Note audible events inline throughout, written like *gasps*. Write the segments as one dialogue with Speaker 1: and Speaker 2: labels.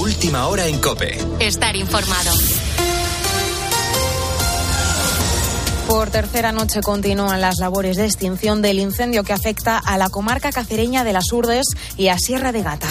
Speaker 1: Última hora en Cope.
Speaker 2: Estar informado.
Speaker 3: Por tercera noche continúan las labores de extinción del incendio que afecta a la comarca cacereña de las Urdes y a Sierra de Gata.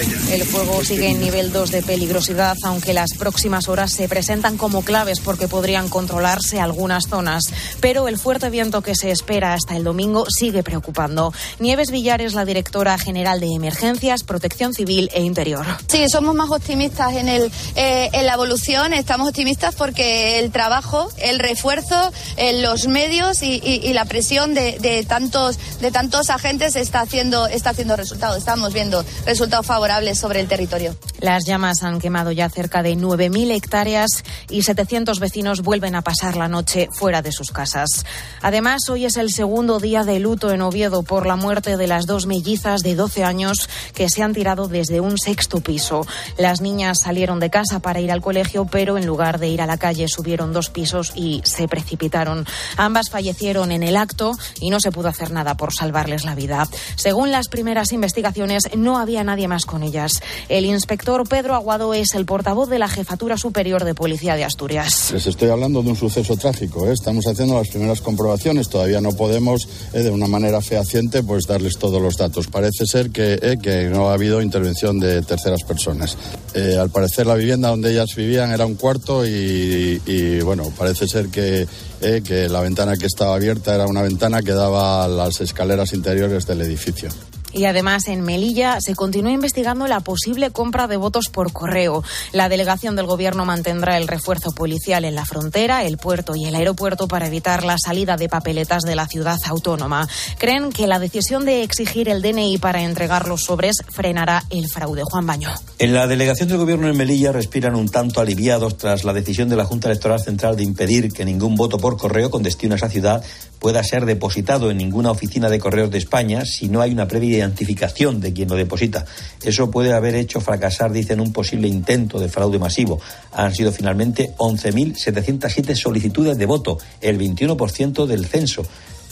Speaker 3: El fuego sigue en nivel 2 de peligrosidad, aunque las próximas horas se presentan como claves porque podrían controlarse algunas zonas. Pero el fuerte viento que se espera hasta el domingo sigue preocupando. Nieves Villares, la directora general de Emergencias, Protección Civil e Interior.
Speaker 4: Sí, somos más optimistas en, el, eh, en la evolución. Estamos optimistas porque el trabajo, el refuerzo, eh, los medios y, y, y la presión de, de, tantos, de tantos agentes está haciendo, está haciendo resultados. Estamos viendo resultados favorables sobre el territorio.
Speaker 3: Las llamas han quemado ya cerca de 9.000 hectáreas y 700 vecinos vuelven a pasar la noche fuera de sus casas. Además, hoy es el segundo día de luto en Oviedo por la muerte de las dos mellizas de 12 años que se han tirado desde un sexto piso. Las niñas salieron de casa para ir al colegio, pero en lugar de ir a la calle subieron dos pisos y se precipitaron. Ambas fallecieron en el acto y no se pudo hacer nada por salvarles la vida. Según las primeras investigaciones, no había nadie más El inspector Pedro Aguado es el portavoz de la Jefatura Superior de Policía de Asturias.
Speaker 5: Les estoy hablando de un suceso trágico. ¿eh? Estamos haciendo las primeras comprobaciones. Todavía no podemos, eh, de una manera fehaciente, pues darles todos los datos. Parece ser que, eh, que no ha habido intervención de terceras personas. Al parecer, la vivienda donde ellas vivían era un cuarto y, y bueno, parece ser que que la ventana que estaba abierta era una ventana que daba a las escaleras interiores del edificio.
Speaker 3: Y además en Melilla se continúa investigando la posible compra de votos por correo. La delegación del Gobierno mantendrá el refuerzo policial en la frontera, el puerto y el aeropuerto para evitar la salida de papeletas de la ciudad autónoma. Creen que la decisión de exigir el DNI para entregar los sobres frenará el fraude. Juan Baño.
Speaker 6: En la delegación del Gobierno en Melilla respiran un tanto aliviados tras la decisión de la Junta Electoral Central de impedir que ningún voto por correo con destino a esa ciudad pueda ser depositado en ninguna oficina de correos de España si no hay una previa identificación de quien lo deposita. Eso puede haber hecho fracasar, dicen, un posible intento de fraude masivo. Han sido finalmente 11.707 solicitudes de voto, el 21% del censo.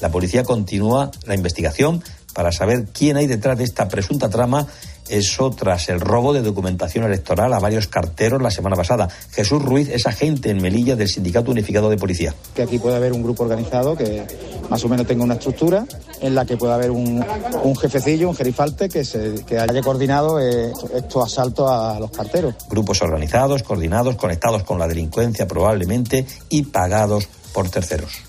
Speaker 6: La policía continúa la investigación para saber quién hay detrás de esta presunta trama eso tras el robo de documentación electoral a varios carteros la semana pasada. Jesús Ruiz es agente en Melilla del Sindicato Unificado de Policía.
Speaker 7: Que aquí puede haber un grupo organizado que más o menos tenga una estructura en la que pueda haber un, un jefecillo, un gerifalte que, se, que haya coordinado eh, estos asaltos a los carteros.
Speaker 6: Grupos organizados, coordinados, conectados con la delincuencia probablemente y pagados por terceros.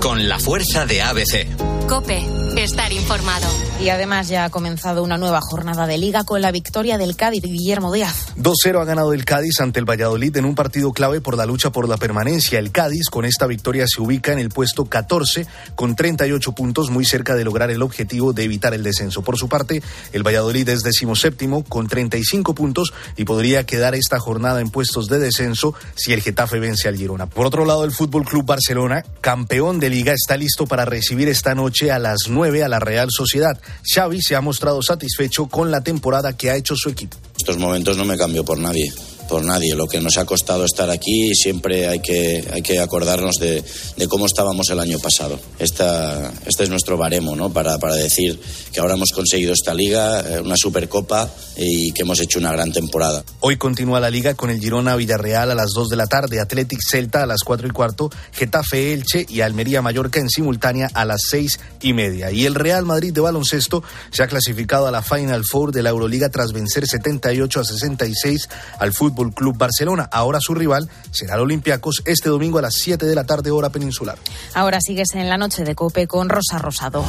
Speaker 1: Con la fuerza de ABC.
Speaker 2: Cope, estar informado.
Speaker 3: Y además ya ha comenzado una nueva jornada de liga con la victoria del Cádiz, Guillermo Díaz.
Speaker 8: 2-0 ha ganado el Cádiz ante el Valladolid en un partido clave por la lucha por la permanencia. El Cádiz con esta victoria se ubica en el puesto 14 con 38 puntos, muy cerca de lograr el objetivo de evitar el descenso. Por su parte, el Valladolid es decimoséptimo con 35 puntos y podría quedar esta jornada en puestos de descenso si el Getafe vence al Girona. Por otro lado, el Fútbol Club Barcelona, campeón de liga, está listo para recibir esta noche a las 9 a la Real Sociedad. Xavi se ha mostrado satisfecho con la temporada que ha hecho su equipo.
Speaker 9: Estos momentos no me cambio por nadie por nadie. Lo que nos ha costado estar aquí siempre hay que, hay que acordarnos de, de cómo estábamos el año pasado. Esta, este es nuestro baremo ¿no? para, para decir que ahora hemos conseguido esta liga, eh, una supercopa y que hemos hecho una gran temporada.
Speaker 8: Hoy continúa la liga con el Girona Villarreal a las 2 de la tarde, Athletic Celta a las 4 y cuarto, Getafe Elche y Almería Mallorca en simultánea a las 6 y media. Y el Real Madrid de baloncesto se ha clasificado a la Final Four de la Euroliga tras vencer 78 a 66 al fútbol Club Barcelona. Ahora su rival será el Olympiacos este domingo a las 7 de la tarde hora peninsular.
Speaker 3: Ahora sigues en la noche de Cope con Rosa Rosado.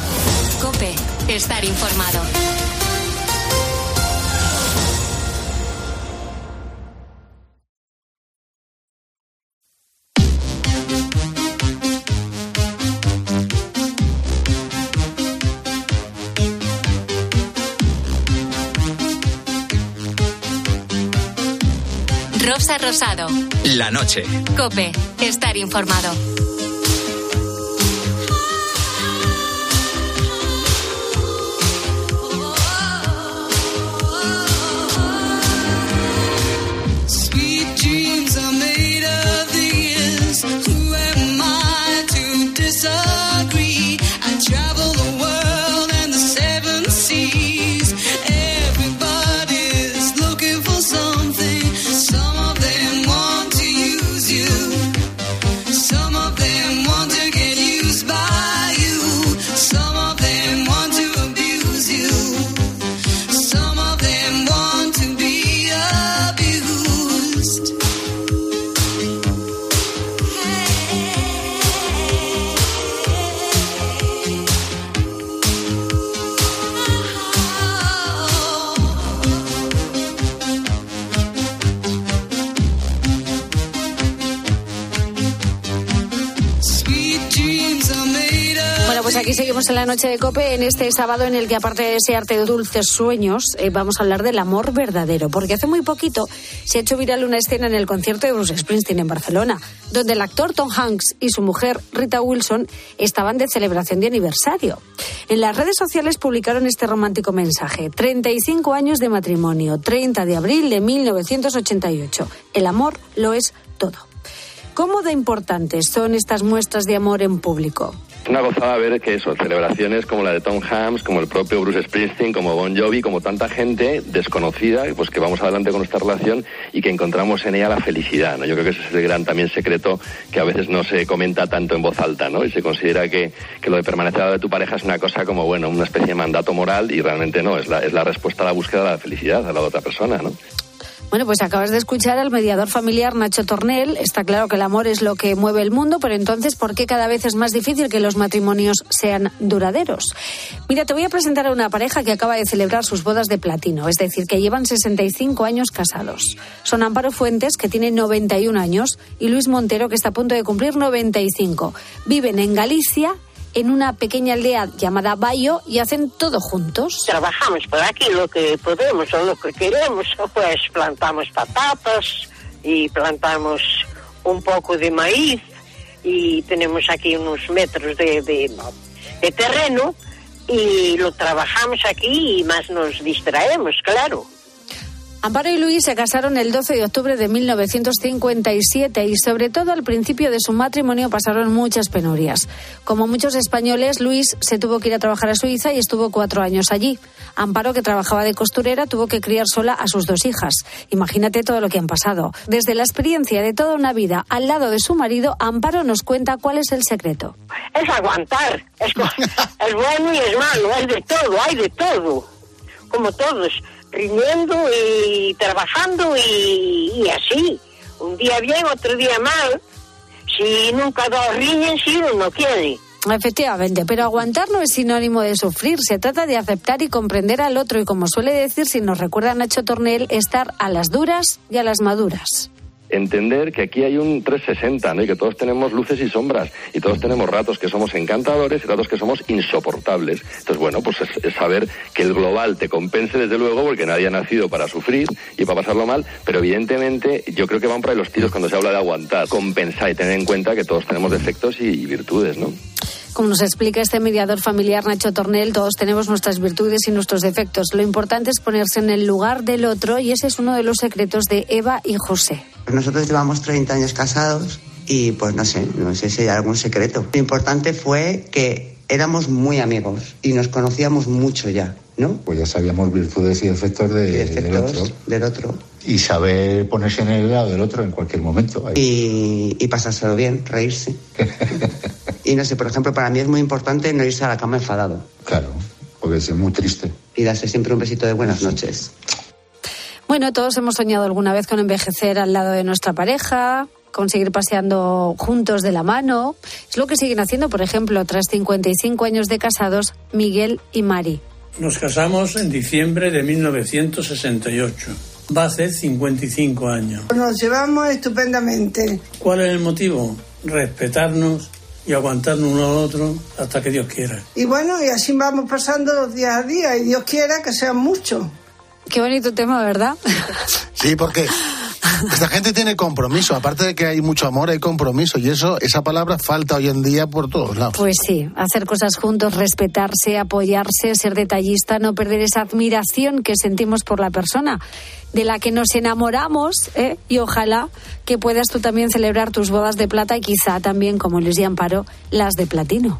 Speaker 2: Cope, estar informado. Rosado.
Speaker 1: La noche.
Speaker 2: Cope, estar informado.
Speaker 10: Pues aquí seguimos en la noche de Cope, en este sábado en el que aparte de desearte dulces sueños, eh, vamos a hablar del amor verdadero, porque hace muy poquito se ha hecho viral una escena en el concierto de Bruce Springsteen en Barcelona, donde el actor Tom Hanks y su mujer Rita Wilson estaban de celebración de aniversario. En las redes sociales publicaron este romántico mensaje, 35 años de matrimonio, 30 de abril de 1988. El amor lo es todo. ¿Cómo de importantes son estas muestras de amor en público?
Speaker 11: Una gozada ver que eso, celebraciones como la de Tom Hanks, como el propio Bruce Springsteen, como Bon Jovi, como tanta gente desconocida, pues que vamos adelante con esta relación y que encontramos en ella la felicidad, ¿no? Yo creo que ese es el gran también secreto que a veces no se comenta tanto en voz alta, ¿no? Y se considera que, que lo de permanecer de tu pareja es una cosa como, bueno, una especie de mandato moral y realmente no, es la, es la respuesta a la búsqueda de la felicidad lado de otra persona, ¿no?
Speaker 10: Bueno, pues acabas de escuchar al mediador familiar Nacho Tornel. Está claro que el amor es lo que mueve el mundo, pero entonces, ¿por qué cada vez es más difícil que los matrimonios sean duraderos? Mira, te voy a presentar a una pareja que acaba de celebrar sus bodas de platino, es decir, que llevan 65 años casados. Son Amparo Fuentes, que tiene 91 años, y Luis Montero, que está a punto de cumplir 95. Viven en Galicia en una pequeña aldea llamada Bayo y hacen todo juntos.
Speaker 12: Trabajamos por aquí lo que podemos o lo que queremos, pues plantamos patatas y plantamos un poco de maíz y tenemos aquí unos metros de, de, de terreno y lo trabajamos aquí y más nos distraemos, claro.
Speaker 10: Amparo y Luis se casaron el 12 de octubre de 1957 y sobre todo al principio de su matrimonio pasaron muchas penurias. Como muchos españoles, Luis se tuvo que ir a trabajar a Suiza y estuvo cuatro años allí. Amparo, que trabajaba de costurera, tuvo que criar sola a sus dos hijas. Imagínate todo lo que han pasado. Desde la experiencia de toda una vida al lado de su marido, Amparo nos cuenta cuál es el secreto.
Speaker 12: Es aguantar, es, *laughs* es bueno y es malo, hay de todo, hay de todo, como todos, riñendo y trabajando y, así, un día bien, otro día mal, si nunca dos riñen, si uno no quiere.
Speaker 10: Efectivamente, pero aguantar no es sinónimo de sufrir, se trata de aceptar y comprender al otro y como suele decir, si nos recuerda Nacho Tornel, estar a las duras y a las maduras.
Speaker 11: Entender que aquí hay un 360, ¿no? Y que todos tenemos luces y sombras, y todos tenemos ratos que somos encantadores y ratos que somos insoportables. Entonces, bueno, pues es, saber que el global te compense desde luego, porque nadie ha nacido para sufrir y para pasarlo mal, pero evidentemente yo creo que van por ahí los tiros cuando se habla de aguantar, compensar y tener en cuenta que todos tenemos defectos y, y virtudes, ¿no?
Speaker 10: Como nos explica este mediador familiar Nacho Tornel, todos tenemos nuestras virtudes y nuestros defectos. Lo importante es ponerse en el lugar del otro y ese es uno de los secretos de Eva y José.
Speaker 13: Nosotros llevamos 30 años casados y pues no sé, no sé si hay algún secreto. Lo importante fue que éramos muy amigos y nos conocíamos mucho ya, ¿no?
Speaker 14: Pues ya sabíamos virtudes y defectos, de- del otro.
Speaker 13: Del otro.
Speaker 14: Y saber ponerse en el lado del otro en cualquier momento.
Speaker 13: Y, y pasárselo bien, reírse. *laughs* y no sé, por ejemplo, para mí es muy importante no irse a la cama enfadado.
Speaker 14: Claro, porque es muy triste.
Speaker 13: Y darse siempre un besito de buenas noches.
Speaker 10: Bueno, todos hemos soñado alguna vez con envejecer al lado de nuestra pareja, con seguir paseando juntos de la mano. Es lo que siguen haciendo, por ejemplo, tras 55 años de casados, Miguel y Mari.
Speaker 15: Nos casamos en diciembre de 1968. Va a hacer 55 años.
Speaker 16: Nos llevamos estupendamente.
Speaker 15: ¿Cuál es el motivo? Respetarnos y aguantarnos uno al otro hasta que Dios quiera.
Speaker 16: Y bueno, y así vamos pasando los días a día y Dios quiera que sean muchos.
Speaker 10: Qué bonito tema, ¿verdad?
Speaker 17: Sí, porque esta gente tiene compromiso. Aparte de que hay mucho amor, hay compromiso. Y eso, esa palabra falta hoy en día por todos lados.
Speaker 10: Pues sí, hacer cosas juntos, respetarse, apoyarse, ser detallista, no perder esa admiración que sentimos por la persona de la que nos enamoramos ¿eh? y ojalá que puedas tú también celebrar tus bodas de plata y quizá también, como Luis y Amparo, las de platino.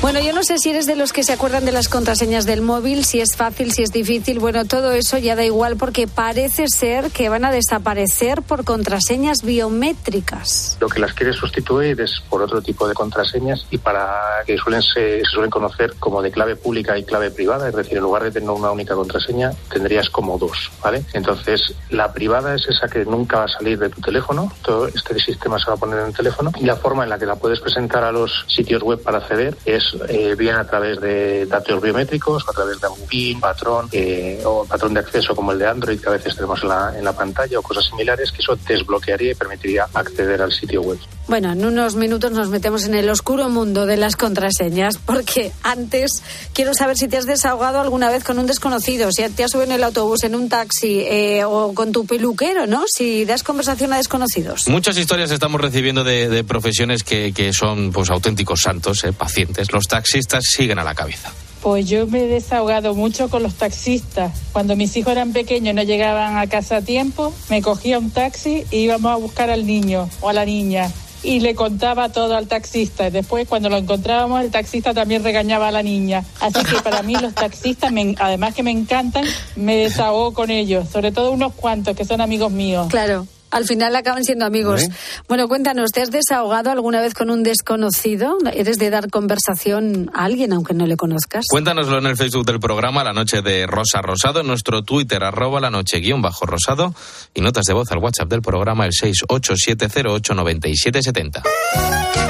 Speaker 10: Bueno, yo no sé si eres de los que se acuerdan de las contraseñas del móvil, si es fácil, si es difícil. Bueno, todo eso ya da igual porque parece ser que van a desaparecer por contraseñas biométricas.
Speaker 18: Lo que las quiere sustituir es por otro tipo de contraseñas y para que suelen se, se suelen conocer como de clave pública y clave privada, es decir, en lugar de tener una única contraseña, tendrías como dos, ¿vale? Entonces, la privada es esa que nunca va a salir de tu teléfono, todo este sistema se va a poner en el teléfono y la forma en la que la puedes presentar a los sitios web para acceder es eh, bien a través de datos biométricos, a través de algún PIN, patrón eh, o patrón de acceso como el de Android que a veces tenemos en la, en la pantalla o cosas similares, que eso desbloquearía y permitiría acceder al sitio web.
Speaker 10: Bueno, en unos minutos nos metemos en el oscuro mundo de las contraseñas, porque antes quiero saber si te has desahogado alguna vez con un desconocido, si te has subido en el autobús, en un taxi eh, o con tu peluquero, ¿no? Si das conversación a desconocidos.
Speaker 19: Muchas historias estamos recibiendo de, de profesiones que, que son pues auténticos santos, eh, pacientes. Los taxistas siguen a la cabeza.
Speaker 20: Pues yo me he desahogado mucho con los taxistas. Cuando mis hijos eran pequeños y no llegaban a casa a tiempo, me cogía un taxi e íbamos a buscar al niño o a la niña. Y le contaba todo al taxista. Y después, cuando lo encontrábamos, el taxista también regañaba a la niña. Así que para mí los taxistas, me- además que me encantan, me desahogo con ellos. Sobre todo unos cuantos que son amigos míos.
Speaker 10: Claro. Al final acaban siendo amigos.
Speaker 20: ¿Eh?
Speaker 10: Bueno, cuéntanos, ¿te has desahogado alguna vez con un desconocido? ¿Eres de dar conversación a alguien aunque no le conozcas?
Speaker 19: Cuéntanoslo en el Facebook del programa La Noche de Rosa Rosado, en nuestro Twitter, arroba la noche guion bajo rosado, y notas de voz al WhatsApp del programa, el 687089770.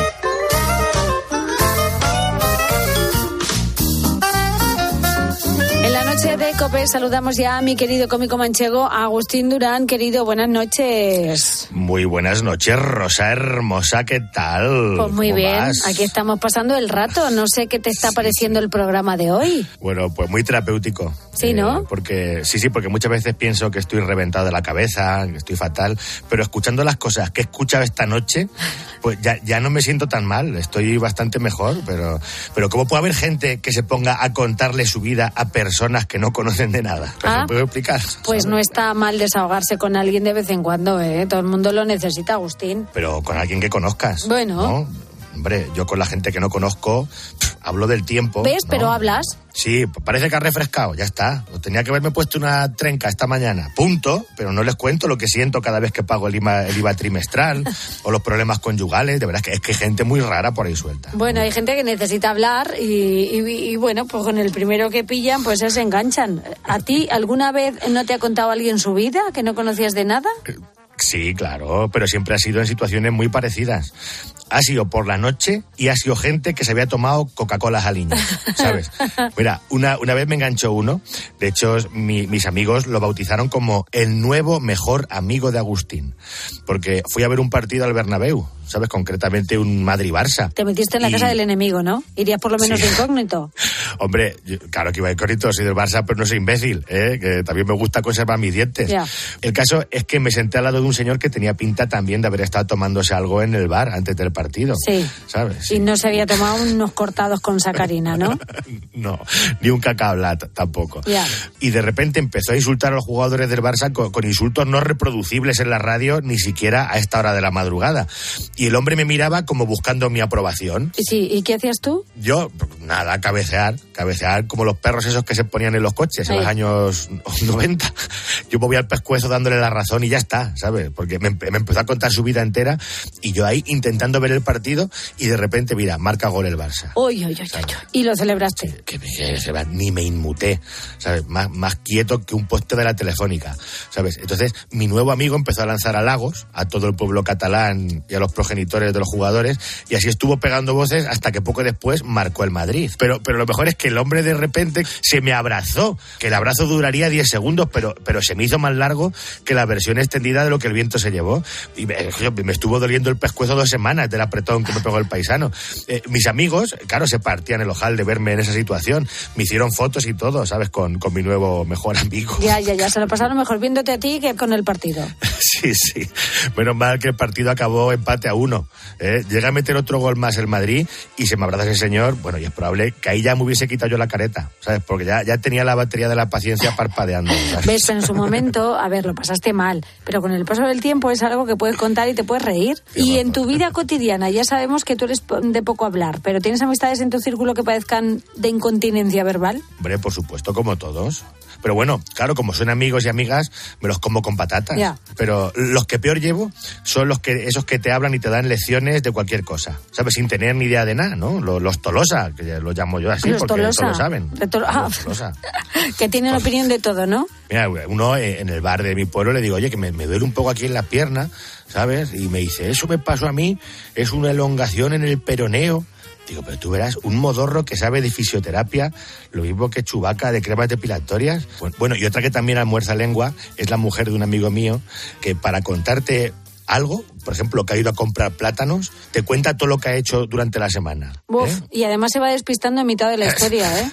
Speaker 10: COPE saludamos ya a mi querido cómico manchego, Agustín Durán. Querido, buenas noches.
Speaker 21: Muy buenas noches, Rosa hermosa, ¿qué tal?
Speaker 10: Pues muy
Speaker 21: ¿Cómo
Speaker 10: bien,
Speaker 21: vas?
Speaker 10: aquí estamos pasando el rato. No sé qué te está pareciendo el programa de hoy.
Speaker 21: Bueno, pues muy terapéutico.
Speaker 10: Sí, ¿no?
Speaker 21: Porque sí, sí, porque muchas veces pienso que estoy reventado de la cabeza, que estoy fatal, pero escuchando las cosas que he escuchado esta noche, pues ya, ya no me siento tan mal, estoy bastante mejor, pero, pero ¿cómo puede haber gente que se ponga a contarle su vida a personas que no conocen de nada?
Speaker 10: Ah.
Speaker 21: ¿Me puedo explicar?
Speaker 10: Pues no está mal desahogarse con alguien de vez en cuando, ¿eh? Todo el mundo lo necesita, Agustín.
Speaker 21: Pero con alguien que conozcas.
Speaker 10: Bueno.
Speaker 21: ¿no? Hombre, yo con la gente que no conozco pff, hablo del tiempo.
Speaker 10: ¿Ves?
Speaker 21: ¿no?
Speaker 10: Pero hablas.
Speaker 21: Sí, parece que ha refrescado, ya está. Tenía que haberme puesto una trenca esta mañana, punto, pero no les cuento lo que siento cada vez que pago el IVA, el IVA trimestral *laughs* o los problemas conyugales, de verdad que es que hay gente muy rara por ahí suelta.
Speaker 10: Bueno, hay gente que necesita hablar y, y- y, bueno, pues con el primero que pillan, pues se enganchan. ¿A ti alguna vez no te ha contado alguien su vida que no conocías de nada?
Speaker 21: Sí, claro, pero siempre ha sido en situaciones muy parecidas. Ha sido por la noche y ha sido gente que se había tomado Coca-Cola al niño, ¿sabes? *laughs* Mira, una, una vez me enganchó uno, de hecho mi- mis amigos lo bautizaron como el nuevo mejor amigo de Agustín, porque fui a ver un partido al Bernabéu, ¿sabes? Concretamente un Madrid-Barça.
Speaker 10: Te metiste en la
Speaker 21: Y-
Speaker 10: casa del enemigo, ¿no? Irías por lo menos
Speaker 21: Sí.
Speaker 10: de incógnito. *laughs*
Speaker 21: Hombre, yo- claro que iba de corrito, soy del Barça, pero no soy imbécil, ¿eh? que también me gusta conservar mis dientes.
Speaker 10: Ya.
Speaker 21: El caso es que me senté al lado de un señor que tenía pinta también de haber estado tomándose algo en el bar antes del partido.
Speaker 10: Sí.
Speaker 21: ¿Sabes?
Speaker 10: Y no se había tomado unos cortados con sacarina, ¿no? *laughs*
Speaker 21: No, ni un cacabla t- tampoco.
Speaker 10: Ya.
Speaker 21: Y de repente empezó a insultar a los jugadores del Barça con, con insultos no reproducibles en la radio, ni siquiera a esta hora de la madrugada. Y el hombre me miraba como buscando mi aprobación.
Speaker 10: Y sí, ¿y qué hacías tú?
Speaker 21: Yo, nada, cabecear, cabecear como los perros esos que se ponían en los coches en
Speaker 10: Sí.
Speaker 21: los años *laughs* 90. Yo me voy al pescuezo dándole la razón y ya está, ¿sabes? Porque me empezó a contar su vida entera y yo ahí intentando ver el partido y de repente, mira, marca gol el Barça.
Speaker 10: Uy, uy, uy. Y lo celebraste.
Speaker 21: Que, que se va, ni me inmuté, ¿sabes? Más, más quieto que un poste de la telefónica, ¿sabes? Entonces, mi nuevo amigo empezó a lanzar halagos a todo el pueblo catalán y a los progenitores de los jugadores, y así estuvo pegando voces hasta que poco después marcó el Madrid. Pero, pero lo mejor es que el hombre de repente se me abrazó, que el abrazo duraría 10 segundos, pero, pero se me hizo más largo que la versión extendida de lo que el viento se llevó. Y me, me estuvo doliendo el pescuezo dos semanas del apretón que me pegó el paisano. Eh, mis amigos, claro, se partían el ojal de verme en esa situación. Me hicieron fotos y todo, ¿sabes? Con, con mi nuevo mejor amigo.
Speaker 10: Ya, ya, ya. *laughs* Se lo pasaron mejor viéndote a ti que con el partido.
Speaker 21: Sí, sí. Menos mal que el partido acabó empate a uno. ¿eh? Llega a meter otro gol más el Madrid y se me abraza ese señor. Bueno, y es probable que ahí ya me hubiese quitado yo la careta, ¿sabes? Porque ya, ya tenía la batería de la paciencia parpadeando. ¿sabes?
Speaker 10: ¿Ves? Pero en su momento, a ver, lo pasaste mal. Pero con el paso del tiempo es algo que puedes contar y te puedes reír. Y en tu vida cotidiana, *laughs* ya sabemos que tú eres de poco hablar, pero ¿tienes amistades en tu círculo que parezcan de incontinencia verbal?
Speaker 21: Hombre, por supuesto, como todos. Pero bueno, claro, como son amigos y amigas, me los como con patatas. Pero los que peor llevo son los que esos que te hablan y te dan lecciones de cualquier cosa, ¿sabes? Sin tener ni idea de nada, ¿no? Los, los tolosa, que ya eh, lo llamo yo así,
Speaker 10: Los
Speaker 21: porque
Speaker 10: Tolosa.
Speaker 21: todos lo saben.
Speaker 10: Ah,
Speaker 21: Los Tolosa. *laughs*
Speaker 10: que tienen opinión de todo, ¿no?
Speaker 21: Mira, uno eh, en el bar de mi pueblo le digo, oye, que me, me duele un poco aquí en la pierna, ¿sabes? Y me dice, eso me pasó a mí, es una elongación en el peroneo. Digo, pero tú verás, un modorro que sabe de fisioterapia, lo mismo que Chubaca de cremas depilatorias. Bueno, y otra que también almuerza lengua es la mujer de un amigo mío que para contarte algo, por ejemplo, que ha ido a comprar plátanos, te cuenta todo lo que ha hecho durante la semana.
Speaker 10: Uf,
Speaker 21: ¿eh?
Speaker 10: y además se va despistando en mitad de la *laughs* historia, ¿eh?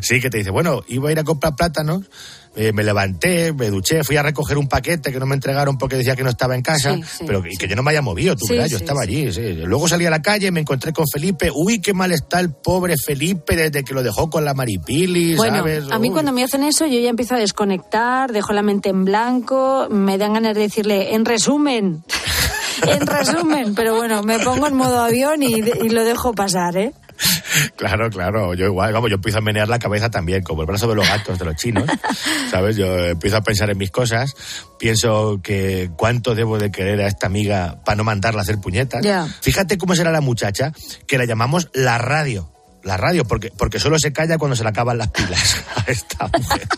Speaker 21: Sí, que te dice, bueno, iba a ir a comprar plátanos, eh, me levanté, me duché, fui a recoger un paquete que no me entregaron porque decía que no estaba en casa,
Speaker 10: Sí, sí,
Speaker 21: pero y que yo no me haya movido, tú verás, yo estaba allí. sí. Luego salí a la calle, me encontré con Felipe, uy, qué mal está el pobre Felipe desde que lo dejó con la Maripili,
Speaker 10: Bueno,
Speaker 21: ¿sabes?
Speaker 10: a mí
Speaker 21: Uy.
Speaker 10: cuando me hacen eso yo ya empiezo a desconectar, dejo la mente en blanco, me dan ganas de decirle, en resumen, *laughs* en resumen, pero bueno, me pongo en modo avión y, y lo dejo pasar, ¿eh? *laughs*
Speaker 21: Claro, claro, yo igual, vamos, yo empiezo a menear la cabeza también, como el brazo de los gatos de los chinos, *laughs* ¿sabes? Yo empiezo a pensar en mis cosas, pienso que cuánto debo de querer a esta amiga para no mandarla a hacer puñetas. Fíjate cómo será la muchacha, que la llamamos la radio. La radio, porque, porque solo se calla cuando se le acaban las pilas a esta *laughs* mujer.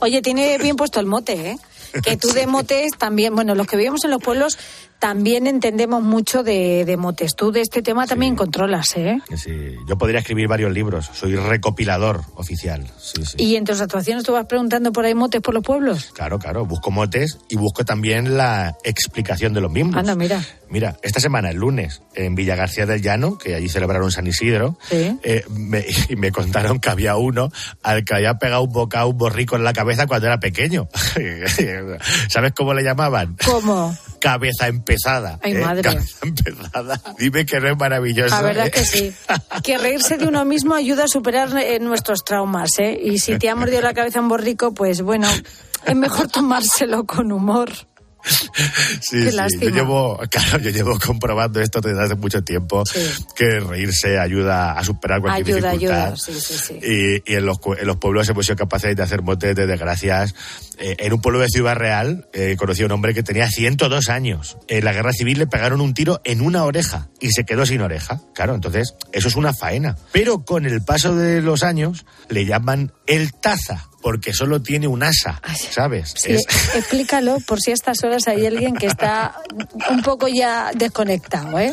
Speaker 10: Oye, tiene bien puesto el mote, ¿eh? Que tú de motes también, bueno, los que vivimos en los pueblos también entendemos mucho de, de motes. Tú de este tema también controlas, ¿eh?
Speaker 21: Sí, yo podría escribir varios libros, soy recopilador oficial. Sí, sí.
Speaker 10: Y en tus actuaciones tú vas preguntando por ahí motes por los pueblos.
Speaker 21: Claro, claro, busco motes y busco también la explicación de los mismos.
Speaker 10: Anda, mira.
Speaker 21: Mira, esta semana, el lunes, en Villa García del Llano, que allí celebraron San Isidro,
Speaker 10: Sí.
Speaker 21: eh, me, *laughs* y me contaron que había uno al que había pegado un bocado, un borrico en la cabeza cuando era pequeño. *laughs* ¿Sabes cómo le llamaban?
Speaker 10: ¿Cómo? *laughs*
Speaker 21: Cabeza empezada.
Speaker 10: Ay,
Speaker 21: ¿eh?
Speaker 10: madre.
Speaker 21: Cabeza *laughs* empezada. Dime que no es maravilloso.
Speaker 10: La verdad
Speaker 21: ¿eh?
Speaker 10: que sí. Que reírse de uno mismo ayuda a superar eh, nuestros traumas, ¿eh? Y si te ha mordido la cabeza un borrico, pues bueno, es mejor tomárselo con humor. *laughs*
Speaker 21: Sí,
Speaker 10: Qué
Speaker 21: sí,
Speaker 10: lástima.
Speaker 21: Yo llevo, claro, yo llevo comprobando esto desde hace mucho tiempo, que reírse ayuda a superar cualquier
Speaker 10: Ayuda,
Speaker 21: dificultad.
Speaker 10: ayuda. Sí, sí, sí.
Speaker 21: Y, y en, los, en los pueblos hemos sido capaces de hacer motes de desgracias. Eh, en un pueblo de Ciudad Real eh, conocí a un hombre que tenía 102 años. En la guerra civil le pegaron un tiro en una oreja y se quedó sin oreja. Claro, entonces eso es una faena. Pero con el paso de los años le llaman el taza. Porque solo tiene un asa, ¿sabes?
Speaker 10: Sí,
Speaker 21: Es-
Speaker 10: explícalo por si a estas horas hay alguien que está un poco ya desconectado, ¿eh?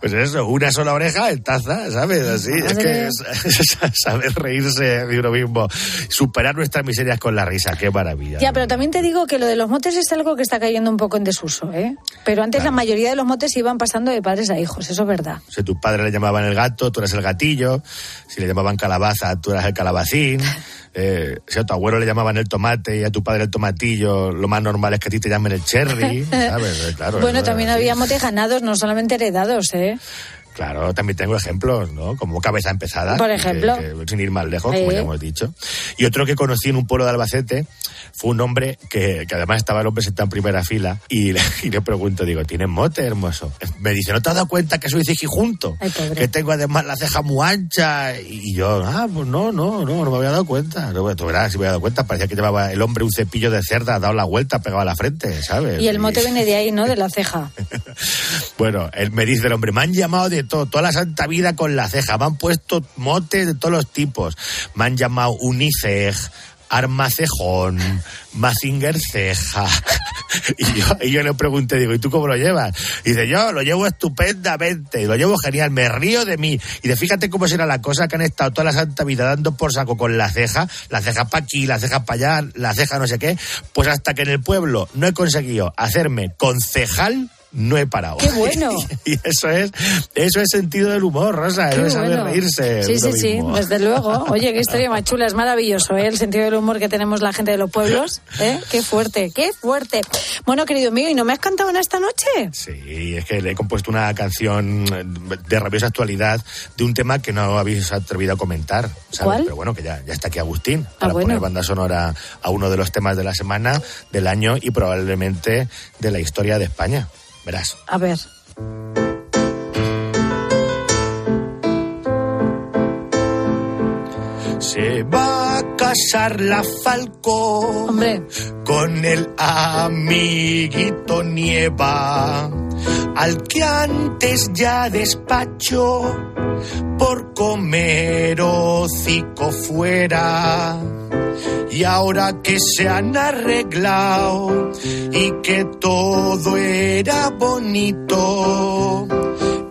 Speaker 21: Pues eso, una sola oreja en taza, ¿sabes? Así, es que es- es saber reírse de uno mismo, superar nuestras miserias con la risa, qué maravilla.
Speaker 10: Ya, pero también te digo que lo de los motes es algo que está cayendo un poco en desuso, ¿eh? Pero antes la mayoría de los motes iban pasando de padres a hijos, eso es verdad.
Speaker 21: Si a tu padre le llamaban el gato, tú eres el gatillo. Si le llamaban calabaza, tú eras el calabacín. *laughs* Eh, a tu abuelo le llamaban el tomate y a tu padre el tomatillo, lo más normal es que a ti te llamen el cherry, *laughs* ¿sabes? Claro,
Speaker 10: bueno, también
Speaker 21: era así.
Speaker 10: había motes ganados, no solamente heredados, ¿eh?
Speaker 21: Claro, también tengo ejemplos, ¿no? Como cabeza empezada.
Speaker 10: Por
Speaker 21: que-
Speaker 10: ejemplo.
Speaker 21: que- sin ir más lejos, como
Speaker 10: Eh.
Speaker 21: ya hemos dicho. Y otro que conocí en un pueblo de Albacete fue un hombre que, que además estaba el hombre sentado en primera fila y le, *laughs* y le pregunto, digo, ¿tienes mote, hermoso? Me dice, ¿no te has dado cuenta que soy cijijunto?
Speaker 10: Ay.
Speaker 21: Que tengo además la ceja muy ancha. Y yo, ah, pues no, no, no, no me había dado cuenta. No, tú verás, si me había dado cuenta, parecía que llevaba el hombre un cepillo de cerda, dado la vuelta, pegado a la frente, ¿sabes?
Speaker 10: Y el mote viene de ahí, ¿no? De la ceja. *laughs*
Speaker 21: Bueno, él me dice el hombre, me han llamado de todo, toda la santa vida con la ceja, me han puesto motes de todos los tipos, me han llamado Unicej, Armacejón, Mazinger Ceja. *laughs* Y yo, y yo le pregunté, digo, ¿y tú cómo lo llevas? Y dice, yo lo llevo estupendamente, lo llevo genial, me río de mí. Y de fíjate cómo será la cosa que han estado toda la santa vida dando por saco con la ceja, la ceja para aquí, la ceja para allá, la ceja no sé qué, pues hasta que en el pueblo no he conseguido hacerme concejal, no he parado.
Speaker 10: ¡Qué bueno! *laughs*
Speaker 21: Y eso es, eso es sentido del humor, Rosa,
Speaker 10: Qué
Speaker 21: eso es saber
Speaker 10: bueno.
Speaker 21: reírse.
Speaker 10: Sí, sí, sí, desde luego. *laughs* Oye, qué historia más chula, es maravilloso, ¿eh? El sentido del humor que tenemos la gente de los pueblos, ¿eh? Qué fuerte, qué fuerte. Bueno, querido mío, ¿y no me has cantado en esta noche?
Speaker 21: Sí, es que le he compuesto una canción de rabiosa actualidad de un tema que no habéis atrevido a comentar. ¿sabes?
Speaker 10: ¿Cuál?
Speaker 21: Pero bueno, que ya, ya está aquí Agustín
Speaker 10: Ah,
Speaker 21: para
Speaker 10: bueno.
Speaker 21: poner banda sonora a uno de los temas de la semana, del año y probablemente de la historia de España. Verás.
Speaker 10: A ver.
Speaker 21: Se va a casar la Falcó con el amiguito Nieva, al que antes ya despachó por comer hocico fuera. Y ahora que se han arreglado y que todo era bonito,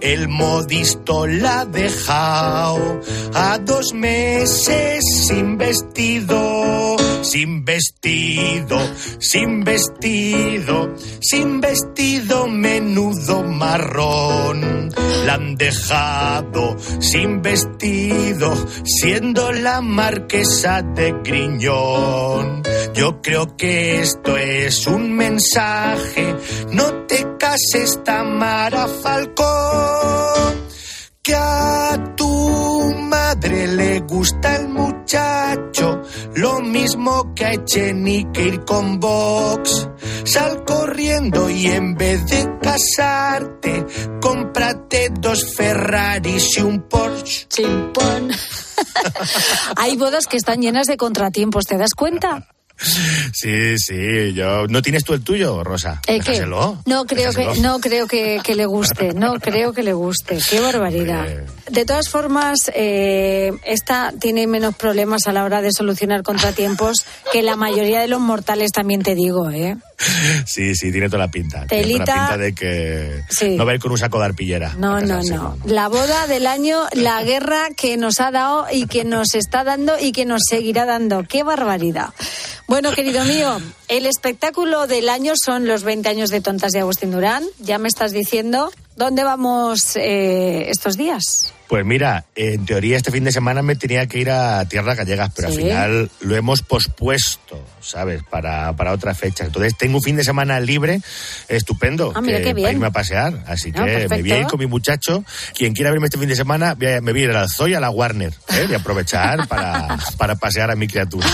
Speaker 21: el modisto la ha dejado a dos meses sin vestido, sin vestido, sin vestido, sin vestido menudo marrón. La han dejado sin vestido, siendo la marquesa de Griñón. Yo creo que esto es un mensaje, no te cases Tamara Falcón, que a tu madre le gusta el muchacho, lo mismo que a Echenique ir con Vox. Sal corriendo y en vez de casarte, cómprate dos Ferraris y un Porsche.
Speaker 10: Chimpón. *laughs* Hay bodas que están llenas de contratiempos, ¿te das cuenta?
Speaker 21: Sí, sí, yo. ¿No tienes tú el tuyo, Rosa?
Speaker 10: Eh. No creo que no creo que, que le guste, no creo que le guste. *laughs* Qué barbaridad. De todas formas, eh, esta tiene menos problemas a la hora de solucionar contratiempos que la mayoría de los mortales, también te digo, ¿eh?
Speaker 21: Sí, sí, tiene toda la pinta. Tiene toda
Speaker 10: Telita.
Speaker 21: la pinta de que
Speaker 10: Sí.
Speaker 21: no va a ir con un saco de arpillera.
Speaker 10: No, no, no. La boda del año, la guerra que nos ha dado y que nos está dando y que nos seguirá dando. ¡Qué barbaridad! Bueno, querido mío, el espectáculo del año son los 20 años de Tontas de Agustín Durán. Ya me estás diciendo, ¿dónde vamos eh, estos días?
Speaker 21: Pues mira, en teoría este fin de semana me tenía que ir a Tierras Gallegas, pero
Speaker 10: Sí.
Speaker 21: al final lo hemos pospuesto, ¿sabes? Para, para otra fecha. Entonces tengo un fin de semana libre, estupendo,
Speaker 10: Ah, mira
Speaker 21: que-
Speaker 10: qué bien.
Speaker 21: para irme a pasear. Así que
Speaker 10: Ah,
Speaker 21: me
Speaker 10: perfecto.
Speaker 21: voy a ir con mi muchacho. Quien quiera verme este fin de semana, voy a- me voy a ir al Zoya, a la Warner, ¿eh? A aprovechar *laughs* para, para pasear a mi criatura.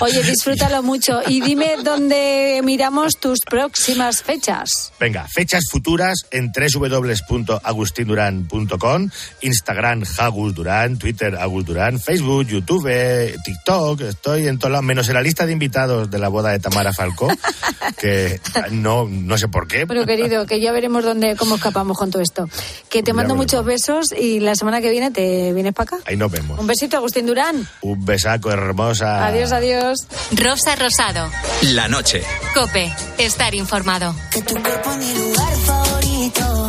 Speaker 10: Oye, disfrútalo *laughs* mucho y dime dónde miramos tus próximas fechas.
Speaker 21: Venga, fechas futuras en www.agustinduran.com, Instagram Agus Durán, Twitter Agus Durán, Facebook, YouTube, TikTok, estoy en todos lados, menos en la lista de invitados de la boda de Tamara Falcó, *laughs* que no, no sé por qué.
Speaker 10: Bueno, querido, que ya veremos dónde, cómo escapamos con todo esto. Que te
Speaker 21: Ya
Speaker 10: mando muchos besos y la semana que viene te vienes para acá.
Speaker 21: Ahí nos vemos.
Speaker 10: Un besito, Agustín Durán.
Speaker 21: Un besaco hermosa.
Speaker 10: Adiós, adiós.
Speaker 22: Rosa Rosado.
Speaker 1: La noche.
Speaker 22: Cope. Estar informado.
Speaker 23: Que tu cuerpo mi lugar favorito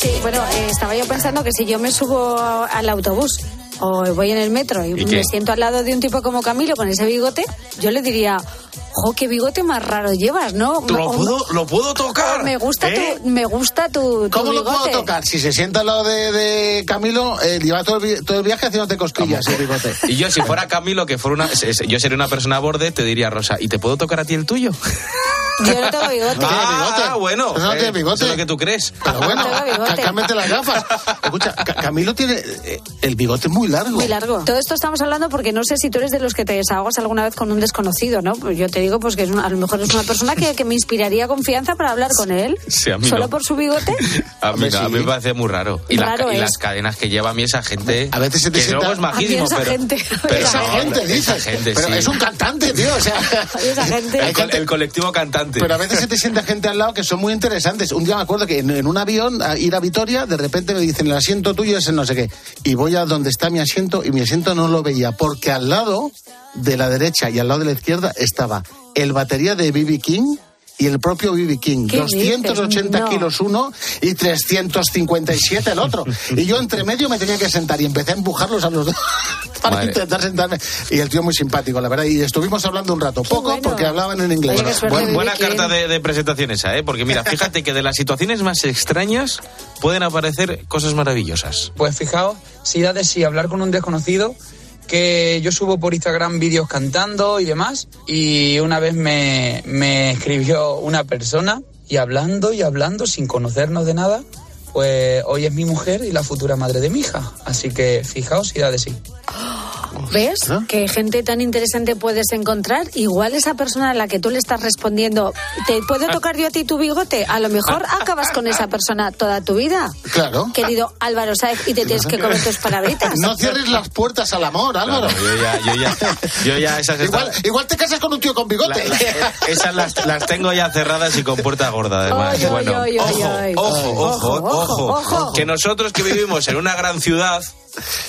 Speaker 10: Sí, bueno, eh, estaba yo pensando que si yo me subo al autobús o voy en el metro y,
Speaker 21: ¿Y
Speaker 10: me
Speaker 21: qué?
Speaker 10: siento al lado de un tipo como Camilo con ese bigote, yo le diría, jo, qué bigote más raro llevas, ¿no?
Speaker 17: ¿Lo
Speaker 10: O-
Speaker 17: puedo-
Speaker 21: lo puedo tocar?
Speaker 10: Me gusta
Speaker 17: ¿Eh?
Speaker 10: tu, me gusta tu, tu
Speaker 17: ¿Cómo lo puedo tocar? Si se sienta al lado de, de Camilo, eh, lleva todo el, todo el viaje haciéndote cosquillas el bigote.
Speaker 19: Y yo, si fuera Camilo, que fuera una, yo sería una persona a borde, te diría, Rosa, ¿y te puedo tocar a ti el tuyo? *laughs*
Speaker 10: Yo no tengo bigote.
Speaker 19: Ah, bueno.
Speaker 17: Eso no tiene
Speaker 19: eh,
Speaker 17: bigote.
Speaker 19: Eso es lo que tú crees.
Speaker 17: Pero bueno,
Speaker 10: bigote.
Speaker 17: cámbiate las gafas. *laughs* Escucha, Ca- Camilo tiene eh, el bigote muy largo.
Speaker 10: Muy largo. Todo esto estamos hablando porque no sé si tú eres de los que te desahogas alguna vez con un desconocido, ¿no? Pues yo te digo pues que es una- a lo mejor es una persona que, que me inspiraría confianza para hablar con él.
Speaker 19: Sí, a mí
Speaker 10: Solo
Speaker 19: no.
Speaker 10: por su bigote. *laughs*
Speaker 19: A mí, no, a mí me parece muy raro. Y, las
Speaker 10: Raro
Speaker 19: ca- y las cadenas que lleva a mí esa gente.
Speaker 17: A veces se te
Speaker 19: que
Speaker 17: sienta-
Speaker 19: luego es majísimo,
Speaker 10: esa
Speaker 19: pero.
Speaker 10: gente. *laughs*
Speaker 19: pero
Speaker 17: esa
Speaker 19: no,
Speaker 17: gente,
Speaker 19: esa gente,
Speaker 17: pero
Speaker 19: sí.
Speaker 17: es un cantante, tío. O sea,
Speaker 10: Esa gente.
Speaker 19: El, el colectivo cantante.
Speaker 17: Pero a veces se te sienta gente al lado que son muy interesantes. Un día me acuerdo que en, un avión, a ir a Vitoria, de repente me dicen, el asiento tuyo es el no sé qué. Y voy a donde está mi asiento y mi asiento no lo veía, porque al lado de la derecha y al lado de la izquierda estaba el batería de B.B. King y el propio B.B. King.
Speaker 10: ¿Qué
Speaker 17: 280
Speaker 10: dices? No.
Speaker 17: kilos uno y 357 el otro. *laughs* Y yo entre medio me tenía que sentar y empecé a empujarlos a los dos *laughs* para
Speaker 19: Madre.
Speaker 17: intentar sentarme. Y el tío muy simpático, la verdad. Y estuvimos hablando un rato. Poco
Speaker 10: bueno.
Speaker 17: porque hablaban en inglés.
Speaker 19: Buena carta de, de presentación esa, ¿eh? Porque mira, *laughs* fíjate que de las situaciones más extrañas pueden aparecer cosas maravillosas.
Speaker 24: Pues fijaos, si da de sí hablar con un desconocido que yo subo por Instagram vídeos cantando y demás. Y una vez me, me escribió una persona y hablando y hablando sin conocernos de nada, pues hoy es mi mujer y la futura madre de mi hija. Así que fijaos y da de sí.
Speaker 10: ¿Ves? Qué gente tan interesante puedes encontrar. Igual esa persona a la que tú le estás respondiendo, ¿te puedo tocar yo a ti tu bigote? A lo mejor acabas con esa persona toda tu vida.
Speaker 17: Claro.
Speaker 10: Querido Álvaro Saez, y te tienes que comer tus palabritas.
Speaker 17: No cierres las puertas al amor, Álvaro.
Speaker 19: Claro, yo ya, yo ya, yo ya esas
Speaker 17: igual,
Speaker 19: están-
Speaker 17: igual te casas con un tío con bigote.
Speaker 19: la- la- esas las, las tengo ya cerradas y con puerta gorda además.
Speaker 10: Ay,
Speaker 19: bueno,
Speaker 10: ay, ay,
Speaker 19: ojo, ojo, ojo,
Speaker 10: Ojo,
Speaker 19: ojo,
Speaker 10: ojo.
Speaker 19: que nosotros que vivimos en una gran ciudad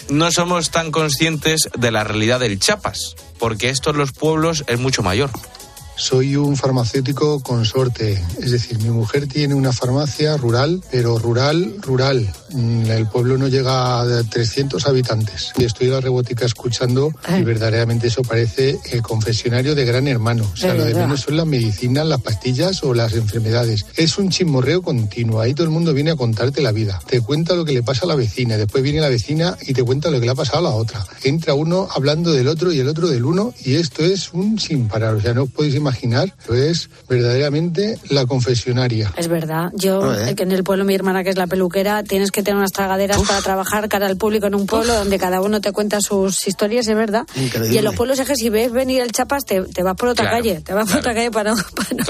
Speaker 19: no somos tan conscientes de la realidad del Chapas, porque esto en los pueblos es mucho mayor.
Speaker 25: Soy un farmacéutico consorte, es decir, mi mujer tiene una farmacia rural, pero rural, rural. Mm, El pueblo no llega a 300 habitantes. Y estoy en la rebotica escuchando y verdaderamente eso parece el confesionario de gran hermano. O sea, lo de menos son las medicinas, las pastillas o las enfermedades. Es un chismorreo continuo. Ahí todo el mundo viene a contarte la vida. Te cuenta lo que le pasa a la vecina, después viene la vecina y te cuenta lo que le ha pasado a la otra. Entra uno hablando del otro y el otro del uno y esto es un sin parar. O sea, no os podéis imaginar, pero es verdaderamente la confesionaria.
Speaker 10: Es verdad. Yo,
Speaker 25: ver.
Speaker 10: eh, que en el pueblo, mi hermana, que es la peluquera, tienes que tener unas tragaderas para trabajar cara al público en un pueblo donde cada uno te cuenta sus historias, es verdad.
Speaker 17: Increíble.
Speaker 10: Y en los pueblos es que si ves venir el chapas, te, te vas por otra
Speaker 17: Claro,
Speaker 10: calle. Te vas por otra calle para no, *laughs* para no,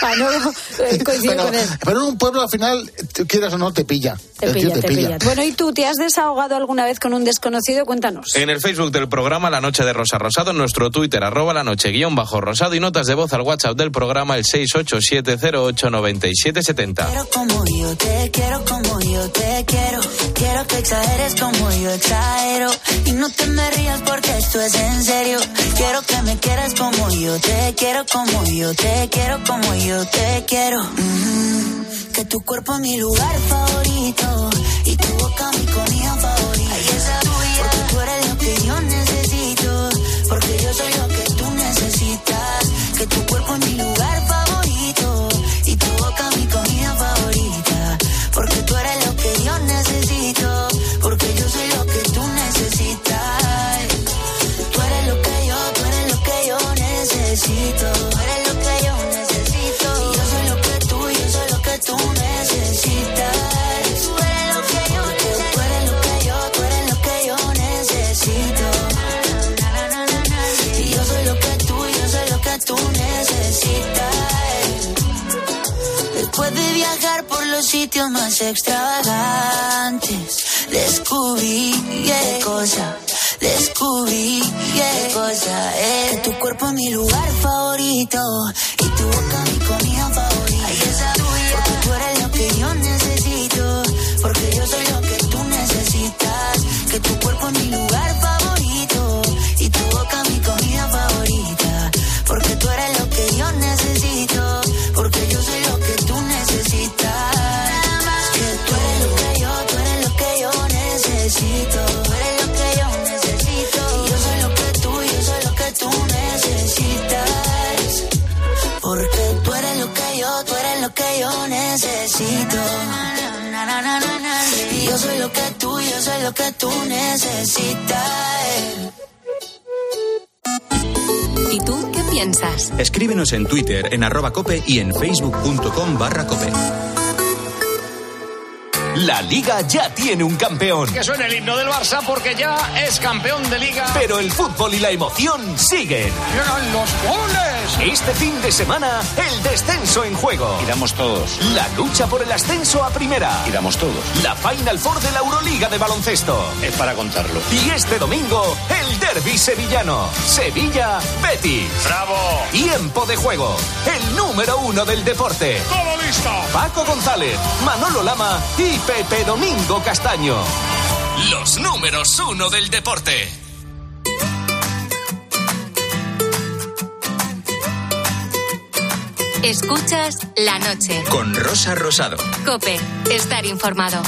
Speaker 10: para no, eh, coincidir
Speaker 17: Pero,
Speaker 10: con él.
Speaker 17: pero en un pueblo al final, quieras o no, te pilla.
Speaker 10: Te pilla, te pilla. Bueno, ¿y tú te has desahogado alguna vez con un desconocido? Cuéntanos.
Speaker 19: En el Facebook del programa La Noche de Rosa Rosado, en nuestro Twitter, arroba la noche guion bajo rosado y notas de voz al WhatsApp del programa el 687089770.
Speaker 23: Quiero como yo te quiero, como yo te quiero. Quiero que exageres como yo exagero. Y no te me rías porque esto es en serio. Quiero que me quieras como yo te quiero, como yo te quiero, como yo te quiero. Mm, que tu cuerpo es mi lugar favorito. Y tu boca mi comida favorita. Ay, esa. Porque tú eres lo que yo necesito. Porque yo soy tú necesitas. Después de viajar por los sitios más extravagantes, descubrí qué cosa, descubrí qué cosa es. Que tu cuerpo es mi lugar favorito y tu boca mi comida favorita. Yo soy lo que tú, yo soy lo que tú necesitas. ¿Y tú
Speaker 22: qué piensas?
Speaker 1: Escríbenos en Twitter, en arroba cope y en facebook.com barra cope.
Speaker 26: La liga ya tiene un campeón.
Speaker 27: Que suene el himno del Barça porque ya es campeón de liga.
Speaker 26: Pero el fútbol y la emoción siguen.
Speaker 27: Llegan los goles.
Speaker 26: Este fin de semana, el descenso en juego.
Speaker 28: Y damos todos.
Speaker 26: La lucha por el ascenso a primera.
Speaker 28: Y damos todos.
Speaker 26: La Final Four de la Euroliga de baloncesto.
Speaker 28: Es para contarlo.
Speaker 26: Y este domingo, el derby sevillano. Sevilla-Betis.
Speaker 27: ¡Bravo!
Speaker 26: Tiempo de juego. El número uno del deporte.
Speaker 27: ¡Todo listo!
Speaker 26: Paco González, Manolo Lama y Pepe Domingo Castaño. Los números uno del deporte.
Speaker 22: Escuchas la noche.
Speaker 1: Con Rosa Rosado.
Speaker 22: Cope, estar informado.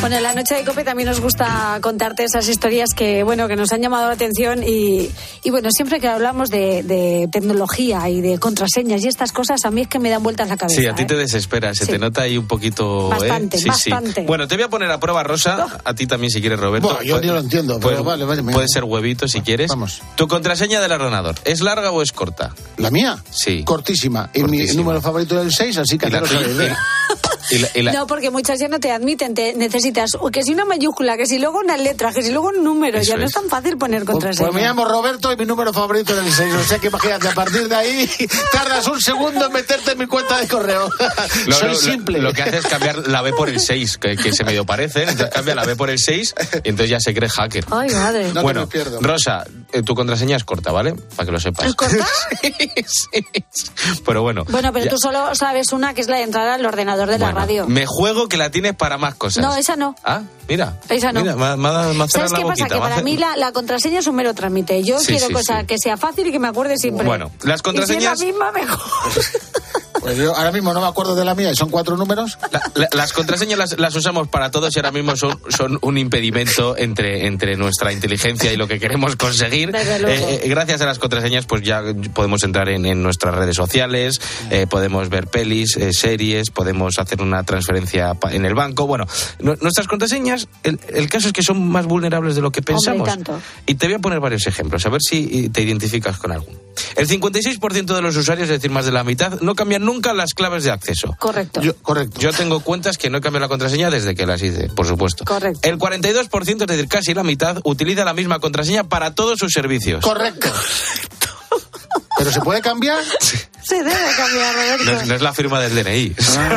Speaker 10: Bueno, en la noche de COPE también nos gusta contarte esas historias que, bueno, que nos han llamado la atención y, y bueno, siempre que hablamos de, de tecnología y de contraseñas y estas cosas, a mí es que me dan vueltas la cabeza.
Speaker 19: Sí, a ti
Speaker 10: ¿eh?
Speaker 19: te desespera, se
Speaker 10: Sí.
Speaker 19: te nota ahí un poquito. ¿eh?
Speaker 10: Bastante,
Speaker 19: sí.
Speaker 10: bastante.
Speaker 19: Bueno, te voy a poner a prueba, Rosa, a ti también si quieres, Roberto.
Speaker 17: Bueno, yo
Speaker 19: Pu-
Speaker 17: ni lo entiendo, pero
Speaker 19: puede-
Speaker 17: vale, vale.
Speaker 19: Puede ser huevito si quieres. Vamos. ¿Tu contraseña del ordenador es larga o es corta?
Speaker 17: ¿La mía?
Speaker 19: Sí.
Speaker 17: Cortísima. Y mi número favorito es el 6, así que *laughs*
Speaker 19: Y la
Speaker 17: no.
Speaker 19: Y la- la-
Speaker 10: No, porque muchas ya no te admiten, te necesitas que si una mayúscula, que si luego una letra, que si luego un número,
Speaker 17: Eso
Speaker 10: ya no
Speaker 17: es.
Speaker 10: tan fácil poner contraseña.
Speaker 17: Pues me llamo Roberto y mi número favorito es el 6. O sea que imagínate, a partir de ahí *laughs* tardas un segundo en meterte en mi cuenta de correo.
Speaker 19: Lo,
Speaker 17: Soy
Speaker 19: lo-
Speaker 17: simple.
Speaker 19: Lo que hace es cambiar la B por el 6, que, que se medio parecen. Entonces cambia la B por el 6 y entonces ya se cree hacker.
Speaker 10: Ay, madre.
Speaker 19: bueno, Rosa, eh, tu contraseña es corta, ¿vale? Para que lo sepas.
Speaker 10: ¿Es corta? *laughs*
Speaker 19: Pero bueno.
Speaker 10: Bueno, pero
Speaker 19: ya-
Speaker 10: tú solo sabes una que es la de entrada al ordenador de la
Speaker 19: Bueno,
Speaker 10: radio.
Speaker 19: Me juego que la tienes para más cosas.
Speaker 10: No, esa no.
Speaker 19: Ah, mira.
Speaker 10: Esa no.
Speaker 19: Mira, me, me me
Speaker 10: ¿Sabes qué pasa?
Speaker 19: boquita.
Speaker 10: Que
Speaker 19: me ha
Speaker 10: para mí la, la contraseña es un mero trámite. Yo
Speaker 19: Sí,
Speaker 10: quiero
Speaker 19: sí,
Speaker 10: cosa
Speaker 19: sí.
Speaker 10: que sea fácil y que me acuerde siempre.
Speaker 19: Bueno, las
Speaker 10: Y si es
Speaker 19: contraseñas.
Speaker 10: la misma, mejor. *laughs*
Speaker 17: Pues yo ahora mismo no me acuerdo de la mía y son cuatro números.
Speaker 19: La- las contraseñas las, las usamos para todos y ahora mismo son, son un impedimento entre, entre nuestra inteligencia y lo que queremos conseguir. Eh, eh, gracias a las contraseñas, pues ya podemos entrar en, en nuestras redes sociales, eh, podemos ver pelis, eh, series, podemos hacer una transferencia pa- en el banco. Bueno, nu- nuestras contraseñas, el, el caso es que son más vulnerables de lo que pensamos.
Speaker 10: tanto.
Speaker 19: Y te voy a poner varios ejemplos, a ver si te identificas con alguno. El 56% de los usuarios, es decir, más de la mitad, no cambian nunca las claves de acceso.
Speaker 10: Correcto.
Speaker 17: Yo, correcto.
Speaker 19: Yo tengo cuentas que no he cambiado la contraseña desde que las hice, por supuesto.
Speaker 10: Correcto.
Speaker 19: El 42%, es decir, casi la mitad, utiliza la misma contraseña para todos sus servicios.
Speaker 17: Correcto. ¿Pero se puede cambiar?
Speaker 10: Se debe cambiar, *laughs* Roberto.
Speaker 19: No es, no es la firma del DNI.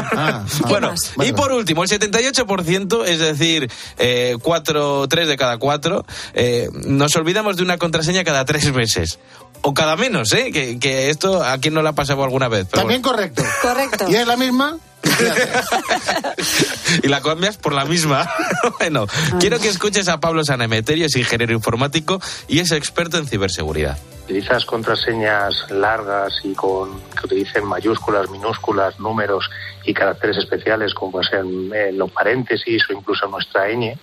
Speaker 19: *laughs* bueno, y por último, el 78%, es decir, eh, cuatro, tres de cada cuatro, eh, nos olvidamos de una contraseña cada tres meses. O cada menos, ¿eh? Que, que esto a quien no le ha pasado alguna vez. pero
Speaker 17: También correcto.
Speaker 10: Correcto.
Speaker 17: ¿Y es la misma? *laughs*
Speaker 19: y la cambias por la misma. *laughs* bueno, quiero que escuches a Pablo Sanemeterio, es ingeniero informático y es experto en ciberseguridad.
Speaker 18: utilizas contraseñas largas y con que utilicen mayúsculas, minúsculas, números y caracteres especiales como pueden ser eh, los paréntesis o incluso nuestra ñ,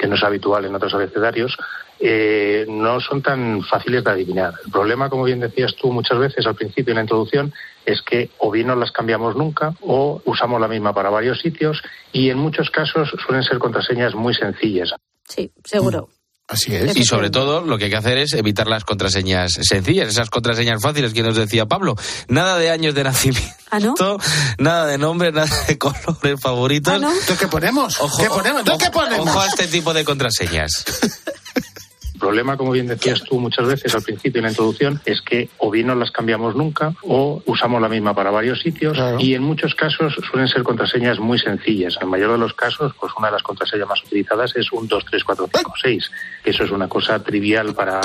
Speaker 18: que no es habitual en otros abecedarios, eh, no son tan fáciles de adivinar. El problema, como bien decías tú muchas veces al principio en la introducción, es que o bien no las cambiamos nunca o usamos la misma para varios sitios y en muchos casos suelen ser contraseñas muy sencillas.
Speaker 10: Sí, seguro.
Speaker 17: Así
Speaker 19: Y sobre todo, lo que hay que hacer es evitar las contraseñas sencillas, esas contraseñas fáciles que nos decía Pablo. Nada de años de nacimiento,
Speaker 10: ¿Ah, no? *laughs*
Speaker 19: nada de nombre, nada de colores favoritos.
Speaker 10: ¿Ah, no?
Speaker 17: ¿Entonces qué ponemos?
Speaker 19: Ojo,
Speaker 17: ¿Qué ponemos? ¿Entonces qué ponemos?
Speaker 19: ojo a este tipo de contraseñas. *laughs*
Speaker 18: El problema, como bien decías tú muchas veces al principio en la introducción, es que o bien no las cambiamos nunca o usamos la misma para varios sitios y en muchos casos suelen ser contraseñas muy sencillas. En el mayor de los casos, pues una de las contraseñas más utilizadas es un 2, 3, 4, 5, 6, que eso es una cosa trivial para,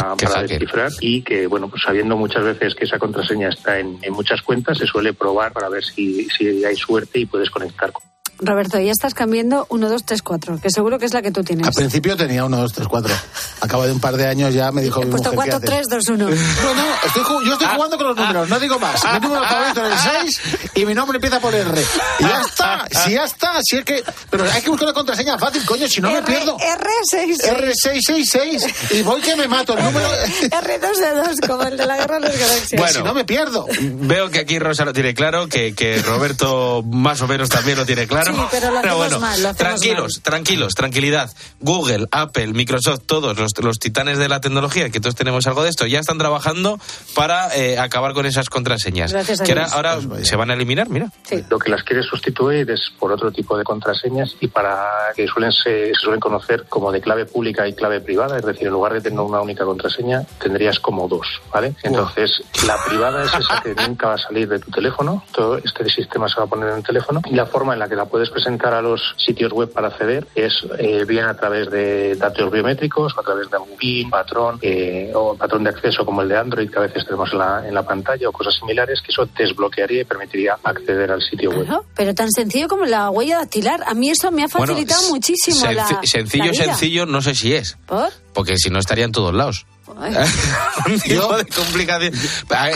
Speaker 18: descifrar y que, bueno, pues sabiendo muchas veces que esa contraseña está en, en muchas cuentas, se suele probar para ver si, si hay suerte y puedes conectar con
Speaker 10: Roberto, ya estás cambiando 1, 2, 3, 4, que seguro que es la que tú tienes.
Speaker 17: Al principio tenía uno, dos, tres, cuatro. A cabo de un par de años ya me dijo
Speaker 10: He
Speaker 17: mi
Speaker 10: puesto
Speaker 17: mujer,
Speaker 10: 4,
Speaker 17: fíjate.
Speaker 10: 3, 2, 1.
Speaker 17: No, no, estoy yo estoy jugando con los números, no digo más. Mi número favorito es el 6 y mi nombre empieza por R. Y ya está, si ya está, si es que. Pero hay que buscar una contraseña fácil, coño, si no me pierdo.
Speaker 10: R6.
Speaker 17: R666 y voy que me mato. El número.
Speaker 10: R2D2, como el de la guerra de los galaxias.
Speaker 19: Bueno.
Speaker 17: Si no me pierdo.
Speaker 19: Veo que aquí Rosa lo tiene claro, que, que Roberto más o menos también lo tiene claro.
Speaker 10: Sí, pero lo
Speaker 19: bueno,
Speaker 10: mal, lo hacemos
Speaker 19: tranquilos, tranquilos, tranquilidad. Google, Apple, Microsoft, todos los, los titanes de la tecnología, que todos tenemos algo de esto, ya están trabajando para eh, acabar con esas contraseñas.
Speaker 10: Gracias a
Speaker 19: que ahora,
Speaker 10: Dios.
Speaker 19: ahora se van a eliminar, mira.
Speaker 18: Lo que las quiere sustituir es por otro tipo de contraseñas y para que suelen se, se suelen conocer como de clave pública y clave privada, es decir, en lugar de tener una única contraseña, tendrías como dos, ¿vale? Entonces, la privada es esa que nunca va a salir de tu teléfono, todo este sistema se va a poner en el teléfono y la forma en la que la puedes presentar a los sitios web para acceder es eh, bien a través de datos biométricos o a través de un PIN, patrón eh, o patrón de acceso como el de Android que a veces tenemos en la, en la pantalla o cosas similares que eso desbloquearía y permitiría acceder al sitio web.
Speaker 10: Claro, pero tan sencillo como la huella dactilar. A mí eso me ha facilitado
Speaker 19: Bueno,
Speaker 10: muchísimo la.
Speaker 19: sencillo,
Speaker 10: la vida.
Speaker 19: sencillo, no sé si es.
Speaker 10: ¿Por?
Speaker 19: porque si no estaría en todos lados. *laughs* Un tipo de complicación.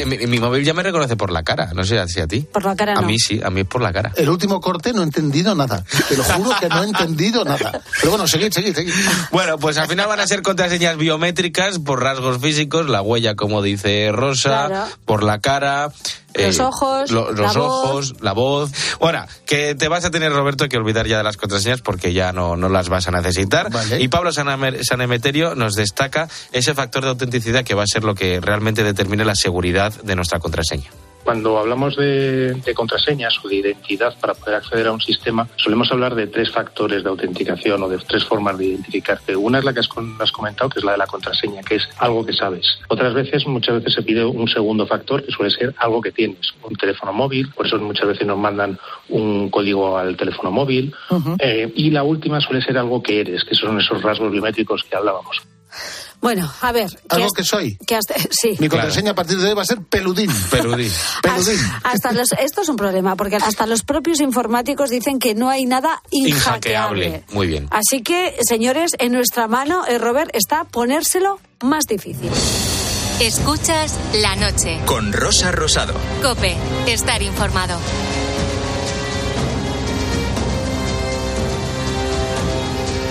Speaker 19: Mi, mi móvil ya me reconoce por la cara, no sé si a ti.
Speaker 10: Por la cara
Speaker 19: A
Speaker 10: no.
Speaker 19: mí sí, a mí es por la cara.
Speaker 17: El último corte no he entendido nada. Te lo juro que no he entendido nada. Pero bueno, seguid, seguid, seguid.
Speaker 19: Bueno, pues al final van a ser contraseñas biométricas por rasgos físicos, la huella, como dice Rosa,
Speaker 10: Claro.
Speaker 19: por la cara. Eh,
Speaker 10: Los ojos,
Speaker 19: lo- los
Speaker 10: la
Speaker 19: ojos, la voz. Bueno, que te vas a tener, Roberto, que olvidar ya de las contraseñas porque ya no, no las vas a necesitar. Y Pablo Sanemeterio nos destaca ese factor de autenticidad que va a ser lo que realmente determine la seguridad de nuestra contraseña.
Speaker 18: Cuando hablamos de, de contraseñas o de identidad para poder acceder a un sistema, solemos hablar de tres factores de autenticación o de tres formas de identificarte. Una es la que has, has comentado, que es la de la contraseña, que es algo que sabes. Otras veces, muchas veces se pide un segundo factor, que suele ser algo que tienes, un teléfono móvil, por eso muchas veces nos mandan un código al teléfono móvil. Eh, y la última suele ser algo que eres, que son esos rasgos biométricos que hablábamos.
Speaker 10: Bueno, a ver. ¿qué
Speaker 17: Algo
Speaker 10: has-
Speaker 17: que soy.
Speaker 10: qué has- sí.
Speaker 17: Mi contraseña a partir de hoy va a ser peludín. *laughs*
Speaker 19: Peludín. *laughs*
Speaker 17: Peludín.
Speaker 10: Hasta los, esto es un problema, porque hasta los propios informáticos dicen que no hay nada inhackeable.
Speaker 19: Inhackeable. Muy bien.
Speaker 10: Así que, señores, en nuestra mano, eh, Robert, está ponérselo más difícil.
Speaker 22: Escuchas la noche.
Speaker 1: Con Rosa Rosado.
Speaker 22: Cope, estar informado.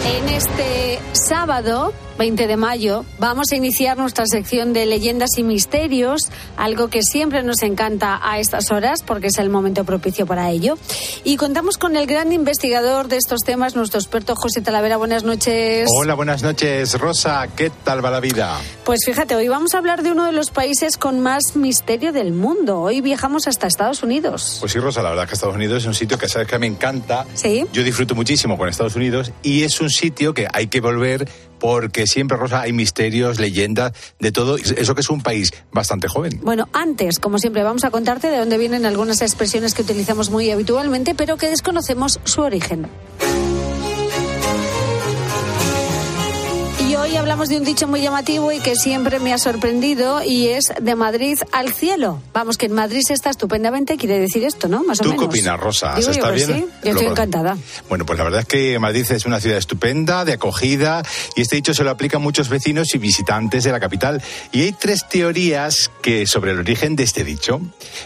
Speaker 10: En este sábado, 20 de mayo, vamos a iniciar nuestra sección de leyendas y misterios, algo que siempre nos encanta a estas horas porque es el momento propicio para ello. Y contamos con el gran investigador de estos temas, nuestro experto José Talavera. Buenas noches.
Speaker 29: Hola, buenas noches, Rosa. ¿Qué tal va la vida?
Speaker 10: Pues fíjate, hoy vamos a hablar de uno de los países con más misterio del mundo. Hoy viajamos hasta Estados Unidos.
Speaker 29: Pues sí, Rosa, la verdad es que Estados Unidos es un sitio que sabes que me encanta.
Speaker 10: Sí.
Speaker 29: Yo disfruto muchísimo con Estados Unidos y es un sitio que hay que volver porque siempre, Rosa, hay misterios, leyendas, de todo. Eso que es un país bastante joven.
Speaker 10: Bueno, antes, como siempre, vamos a contarte de dónde vienen algunas expresiones que utilizamos muy habitualmente, pero que desconocemos su origen. Hablamos de un dicho muy llamativo y que siempre me ha sorprendido y es de Madrid al cielo. Vamos, que en Madrid se está estupendamente, quiere decir esto, ¿no? Más o
Speaker 29: ¿Tú qué
Speaker 10: menos.
Speaker 29: opinas, Rosa?
Speaker 10: Digo
Speaker 29: ¿Se
Speaker 10: yo
Speaker 29: está bien?
Speaker 10: sí, yo estoy encantada.
Speaker 29: Bueno, pues la verdad es que Madrid es una ciudad estupenda, de acogida, y este dicho se lo aplica a muchos vecinos y visitantes de la capital. Y hay tres teorías que sobre el origen de este dicho.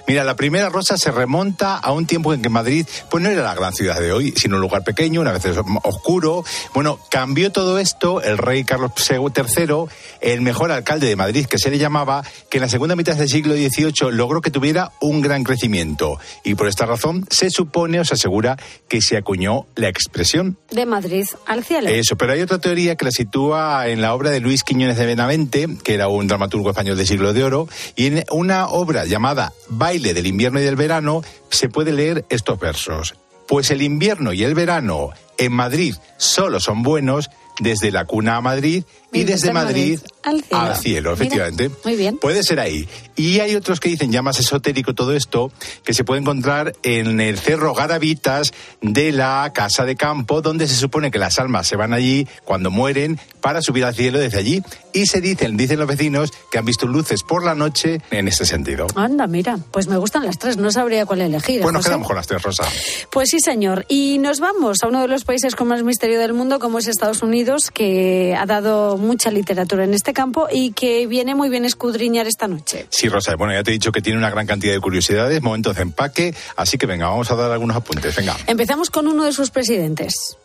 Speaker 29: Mira, la primera, Rosa, se remonta a un tiempo en que Madrid pues no era la gran ciudad de hoy, sino un lugar pequeño, una vez oscuro. Bueno, cambió todo esto el rey Carlos III, el mejor alcalde de Madrid, que se le llamaba, que en la segunda mitad del siglo XVIII logró que tuviera un gran crecimiento. Y por esta razón se supone o se asegura que se acuñó la expresión.
Speaker 10: De Madrid al cielo.
Speaker 29: Eso, pero hay otra teoría que la sitúa en la obra de Luis Quiñones de Benavente, que era un dramaturgo español del siglo de oro, y en una obra llamada Baile del invierno y del verano se puede leer estos versos. Pues el invierno y el verano en Madrid solo son buenos desde la cuna a Madrid y desde Madrid
Speaker 10: al cielo.
Speaker 29: al cielo,
Speaker 10: Mira,
Speaker 29: efectivamente.
Speaker 10: muy bien.
Speaker 29: Puede ser ahí. Y hay otros que dicen, ya más esotérico todo esto, que se puede encontrar en el Cerro Garavitas de la Casa de Campo, donde se supone que las almas se van allí cuando mueren para subir al cielo desde allí. Y se dicen, dicen los vecinos, que han visto luces por la noche en este sentido.
Speaker 10: Anda, mira, pues me gustan las tres, no sabría cuál elegir.
Speaker 29: Bueno,
Speaker 10: José.
Speaker 29: quedamos con las tres, Rosa.
Speaker 10: Pues sí, señor. Y nos vamos a uno de los países con más misterio del mundo, como es Estados Unidos, que ha dado mucha literatura en este campo y que viene muy bien escudriñar esta noche.
Speaker 29: Sí, Rosa, bueno, ya te he dicho que tiene una gran cantidad de curiosidades, momentos de empaque, así que venga, vamos a dar algunos apuntes, venga.
Speaker 10: Empezamos con uno de sus presidentes.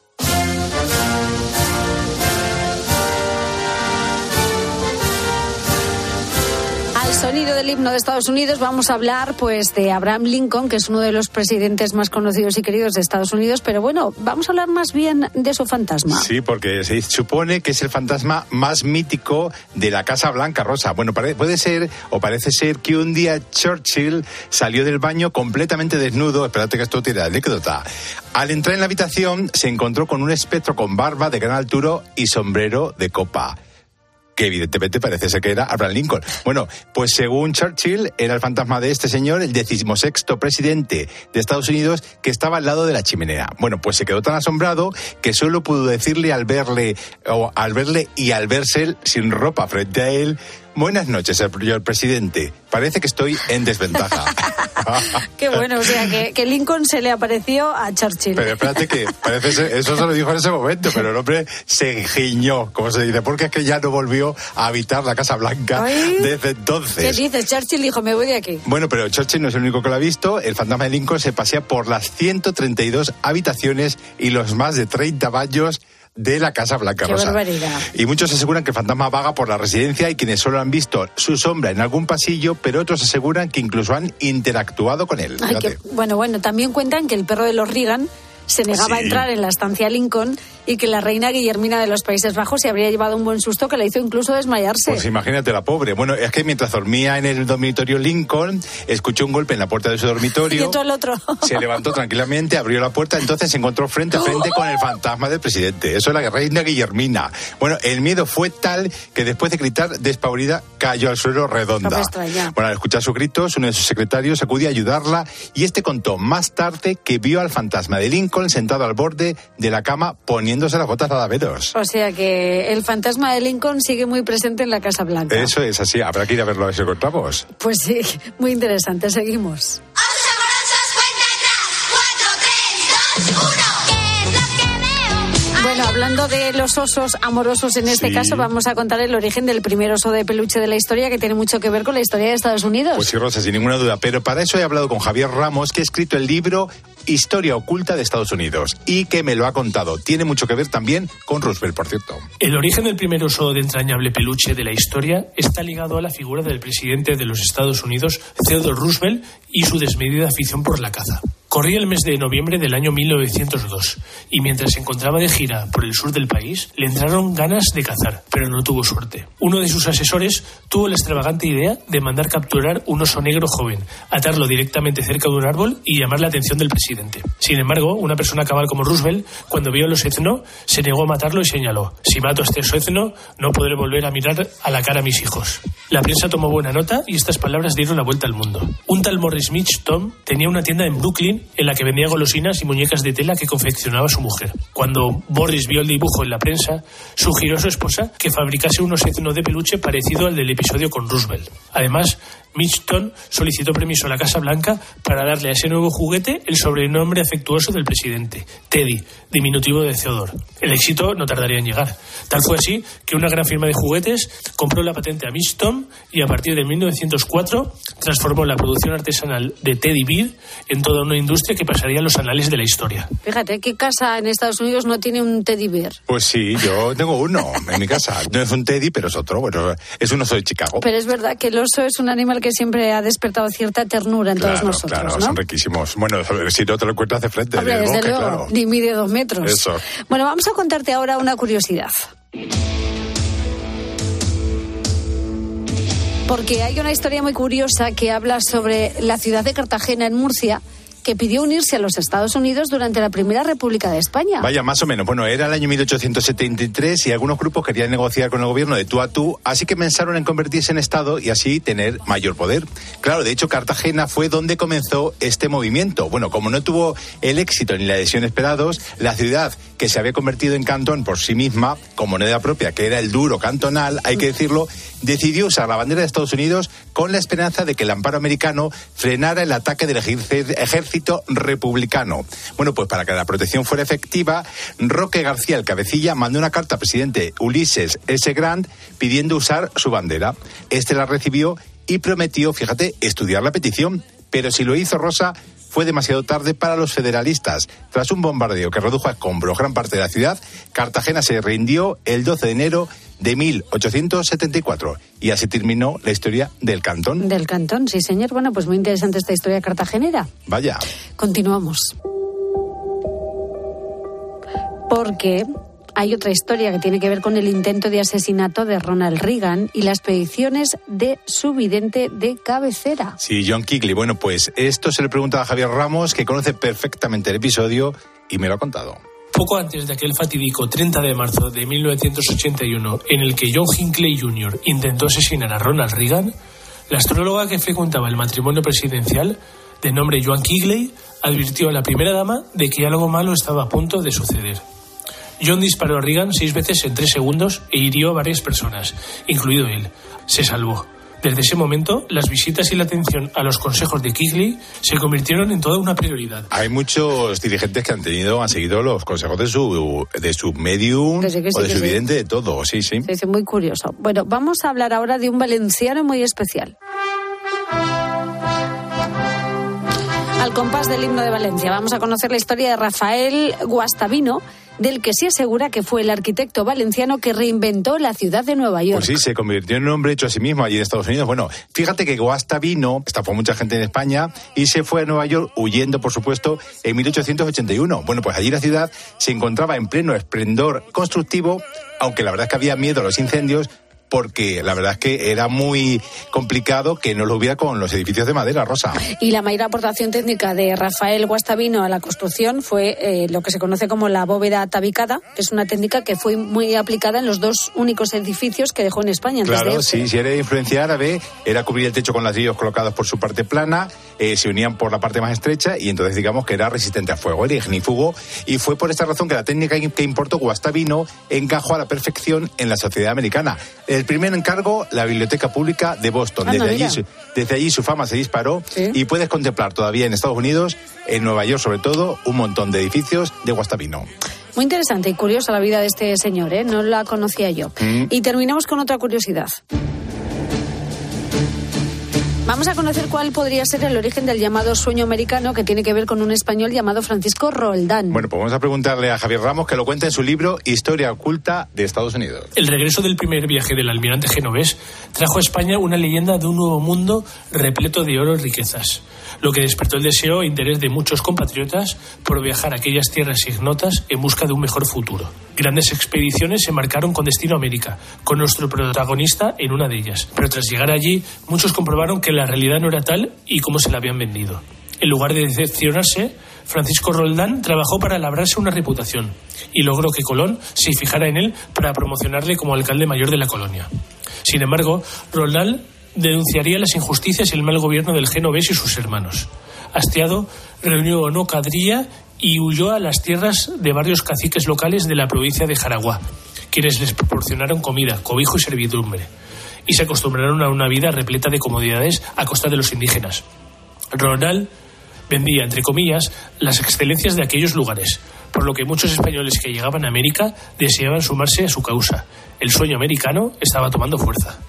Speaker 10: Sonido del himno de Estados Unidos vamos a hablar pues de Abraham Lincoln, que es uno de los presidentes más conocidos y queridos de Estados Unidos, pero bueno, vamos a hablar más bien de su fantasma.
Speaker 29: Sí, porque se supone que es el fantasma más mítico de la Casa Blanca, Rosa. Bueno, puede ser o parece ser que un día Churchill salió del baño completamente desnudo. Espérate que esto tiene anécdota. Al entrar en la habitación se encontró con un espectro con barba de gran altura y sombrero de copa que evidentemente parece ser que era Abraham Lincoln. Bueno, pues según Churchill, era el fantasma de este señor, el decimosexto presidente de Estados Unidos, que estaba al lado de la chimenea. Bueno, pues se quedó tan asombrado que solo pudo decirle al verle, o al verle y al verse sin ropa frente a él, Buenas noches, señor presidente. Parece que estoy en desventaja. *laughs*
Speaker 10: Qué bueno, o sea, que, que Lincoln se le apareció a Churchill.
Speaker 29: Pero espérate que parece ser- eso se lo dijo en ese momento, pero el hombre se giñó, como se dice, porque es que ya no volvió a habitar la Casa Blanca
Speaker 10: Ay.
Speaker 29: desde
Speaker 10: ¿Qué
Speaker 29: entonces.
Speaker 10: dices? Churchill dijo, me voy de aquí.
Speaker 29: Bueno, pero Churchill no es el único que lo ha visto. El fantasma de Lincoln se pasea por las 132 habitaciones y los más de 30 baños de la Casa Blanca
Speaker 10: Qué
Speaker 29: Rosa.
Speaker 10: barbaridad.
Speaker 29: Y muchos aseguran que el fantasma vaga por la residencia y quienes solo han visto su sombra en algún pasillo, pero otros aseguran que incluso han interactuado con él.
Speaker 10: Ay,
Speaker 29: Fíjate.
Speaker 10: que- bueno, bueno, también cuentan que el perro de los Reagan se negaba a
Speaker 29: Sí.
Speaker 10: entrar en la estancia Lincoln y que la reina Guillermina de los Países Bajos se habría llevado un buen susto que le hizo incluso desmayarse.
Speaker 29: Pues imagínate la pobre. Bueno, es que mientras dormía en el dormitorio Lincoln, escuchó un golpe en la puerta de su *laughs*
Speaker 10: y
Speaker 29: dormitorio.
Speaker 10: entró el otro.
Speaker 29: Se levantó tranquilamente, abrió la puerta, entonces se encontró frente a frente con el fantasma del presidente. Eso es la reina Guillermina. Bueno, el miedo fue tal que después de gritar despavorida, cayó al suelo redonda. Bueno, al escuchar sus gritos, uno de sus secretarios acudió a ayudarla y este contó más tarde que vio al fantasma de Lincoln sentado al borde de la cama poniéndose las botas adaveros.
Speaker 10: O sea que el fantasma de Lincoln sigue muy presente en la Casa Blanca.
Speaker 29: Eso es así, habrá que ir a verlo a ver si lo encontramos.
Speaker 10: Pues sí, *laughs* muy interesante. Seguimos. Bueno, hablando de los osos amorosos en este
Speaker 29: Sí.
Speaker 10: caso, vamos a contar el origen del primer oso de peluche de la historia que tiene mucho que ver con la historia de Estados Unidos.
Speaker 29: Pues sí, Rosa, sin ninguna duda. Pero para eso he hablado con Javier Ramos, que ha escrito el libro Historia oculta de Estados Unidos y que me lo ha contado. Tiene mucho que ver también con Roosevelt, por cierto.
Speaker 30: El origen del primer oso de entrañable peluche de la historia está ligado a la figura del presidente de los Estados Unidos, Theodore Roosevelt, y su desmedida afición por la caza. Corría el mes de noviembre del año 1902 y mientras se encontraba de gira por el sur del país, le entraron ganas de cazar, pero no tuvo suerte. Uno de sus asesores tuvo la extravagante idea de mandar capturar un oso negro joven, atarlo directamente cerca de un árbol y llamar la atención del presidente. Sin embargo, una persona cabal como Roosevelt, cuando vio el oséceno, se negó a matarlo y señaló, si mato a este oséceno, no podré volver a mirar a la cara a mis hijos. La prensa tomó buena nota y estas palabras dieron la vuelta al mundo. Un tal Morris Mitch Tom tenía una tienda en Brooklyn en la que vendía golosinas y muñecas de tela que confeccionaba su mujer. Cuando Boris vio el dibujo en la prensa, sugirió a su esposa que fabricase un oséceno de peluche parecido al del episodio con Roosevelt. Además, Mitchton solicitó permiso a la Casa Blanca para darle a ese nuevo juguete el sobrenombre afectuoso del presidente, Teddy, diminutivo de Theodore. El éxito no tardaría en llegar. Tal fue así que una gran firma de juguetes compró la patente a Mitchton y a partir de 1904 transformó la producción artesanal de Teddy Bear en toda una industria que pasaría a los anales de la historia.
Speaker 10: Fíjate, ¿qué casa en Estados Unidos no tiene un teddy bear?
Speaker 29: Pues sí, yo tengo uno en mi casa. No es un teddy, pero es otro. Bueno, es un oso de Chicago.
Speaker 10: Pero es verdad que el oso es un animal que siempre ha despertado cierta ternura en todos
Speaker 29: Claro,
Speaker 10: nosotros,
Speaker 29: claro,
Speaker 10: ¿no?
Speaker 29: son riquísimos. Bueno, si no te lo encuentras de frente,
Speaker 10: Hombre, desde luego,
Speaker 29: claro.
Speaker 10: ni mide dos metros.
Speaker 29: Eso.
Speaker 10: Bueno, vamos a contarte ahora una curiosidad. Porque hay una historia muy curiosa que habla sobre la ciudad de Cartagena en Murcia, que pidió unirse a los Estados Unidos durante la Primera República de España.
Speaker 29: Vaya, más o menos. Bueno, era el año 1873 y algunos grupos querían negociar con el gobierno de tú a tú, así que pensaron en convertirse en Estado y así tener mayor poder. Claro, de hecho, Cartagena fue donde comenzó este movimiento. Bueno, como no tuvo el éxito ni la adhesión esperados, la ciudad que se había convertido en cantón por sí misma, con moneda propia, que era el duro cantonal, hay que decirlo, decidió usar la bandera de Estados Unidos con la esperanza de que el amparo americano frenara el ataque del ejer- republicano. Bueno, pues para que la protección fuera efectiva, Roque García, el cabecilla, mandó una carta al presidente Ulises S. Grant pidiendo usar su bandera. Este la recibió y prometió, fíjate, estudiar la petición. Pero si lo hizo Rosa, fue demasiado tarde para los federalistas. Tras un bombardeo que redujo a escombros gran parte de la ciudad, Cartagena se rindió el 12 de enero de 1874 y así terminó la historia del cantón.
Speaker 10: Del cantón, sí señor. Bueno, pues muy interesante esta historia cartagenera.
Speaker 29: Vaya.
Speaker 10: Continuamos. Porque hay otra historia que tiene que ver con el intento de asesinato de Ronald Reagan y las predicciones de su vidente de cabecera.
Speaker 29: Sí, John Kigley. Bueno, pues esto se le preguntaba a Javier Ramos, que conoce perfectamente el episodio y me lo ha contado.
Speaker 30: Poco antes de aquel fatídico 30 de marzo de 1981, en el que John Hinckley Jr. intentó asesinar a Ronald Reagan, la astróloga que frecuentaba el matrimonio presidencial, de nombre Joan Kigley, advirtió a la primera dama de que algo malo estaba a punto de suceder. John disparó a Reagan seis veces en tres segundos e hirió a varias personas, incluido él. Se salvó. Desde ese momento, las visitas y la atención a los consejos de Kigley se convirtieron en toda una prioridad.
Speaker 29: Hay muchos dirigentes que han tenido, han seguido los consejos de su, de su medium
Speaker 10: Que sí, que sí,
Speaker 29: o de su
Speaker 10: sí.
Speaker 29: vidente, de todo, sí, sí.
Speaker 10: Sí, sí, muy curioso. Bueno, vamos a hablar ahora de un valenciano muy especial. Al compás del himno de Valencia, vamos a conocer la historia de Rafael Guastavino, del que se asegura que fue el arquitecto valenciano que reinventó la ciudad de Nueva York.
Speaker 29: Pues sí, se convirtió en un hombre hecho a sí mismo allí en Estados Unidos. Bueno, fíjate que Guasta vino, estafó mucha gente en España y se fue a Nueva York huyendo, por supuesto, en 1881. Bueno, pues allí la ciudad se encontraba en pleno esplendor constructivo, aunque la verdad es que había miedo a los incendios porque la verdad es que era muy complicado que no lo hubiera con los edificios de madera, Rosa.
Speaker 10: Y la mayor aportación técnica de Rafael Guastavino a la construcción fue eh, lo que se conoce como la bóveda tabicada, que es una técnica que fue muy aplicada en los dos únicos edificios que dejó en España
Speaker 29: Claro, sí, si era de influencia árabe, era cubrir el techo con ladrillos colocados por su parte plana, eh, se unían por la parte más estrecha y entonces digamos que era resistente a fuego, era ignífugo y fue por esta razón que la técnica que importó Guastavino encajó a la perfección en la sociedad americana. El primer encargo, la Biblioteca Pública de Boston.
Speaker 10: Anda,
Speaker 29: Desde allí,
Speaker 10: mira.
Speaker 29: su, desde allí su fama se disparó y puedes contemplar todavía en Estados Unidos, en Nueva York sobre todo, un montón de edificios de Guastavino.
Speaker 10: Muy interesante y curiosa la vida de este señor, ¿eh? no la conocía yo.
Speaker 29: Mm.
Speaker 10: Y terminamos con otra curiosidad. Vamos a conocer cuál podría ser el origen del llamado sueño americano que tiene que ver con un español llamado Francisco Roldán.
Speaker 29: Bueno, pues vamos a preguntarle a Javier Ramos que lo cuenta en su libro Historia oculta de Estados Unidos.
Speaker 30: El regreso del primer viaje del almirante genovés trajo a España una leyenda de un nuevo mundo repleto de oro y riquezas, lo que despertó el deseo e interés de muchos compatriotas por viajar a aquellas tierras ignotas en busca de un mejor futuro. Grandes expediciones se marcaron con destino a América, con nuestro protagonista en una de ellas. Pero tras llegar allí, muchos comprobaron que la realidad no era tal y como se la habían vendido. En lugar de decepcionarse, Francisco Roldán trabajó para labrarse una reputación y logró que Colón se fijara en él para promocionarle como alcalde mayor de la colonia. Sin embargo, Roldán denunciaría las injusticias y el mal gobierno del genovés y sus hermanos. Hastiado, reunió una cuadrilla y huyó a las tierras de varios caciques locales de la provincia de Jaragua, quienes les proporcionaron comida, cobijo y servidumbre, y se acostumbraron a una vida repleta de comodidades a costa de los indígenas. Ronald vendía, entre comillas, las excelencias de aquellos lugares, por lo que muchos españoles que llegaban a América deseaban sumarse a su causa. El sueño americano estaba tomando fuerza.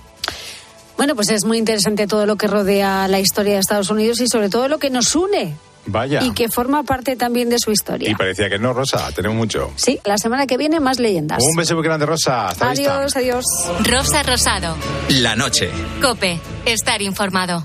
Speaker 10: Bueno, pues es muy interesante todo lo que rodea la historia de Estados Unidos y sobre todo lo que nos une
Speaker 29: Vaya.
Speaker 10: y que forma parte también de su
Speaker 29: Y
Speaker 10: historia.
Speaker 29: parecía que no, Rosa, tenemos mucho.
Speaker 10: Sí, la semana que viene más leyendas.
Speaker 29: Un beso muy grande, Rosa. Hasta vista.
Speaker 10: Adiós, adiós.
Speaker 22: Rosa Rosado.
Speaker 1: La noche.
Speaker 22: Cope. Estar informado.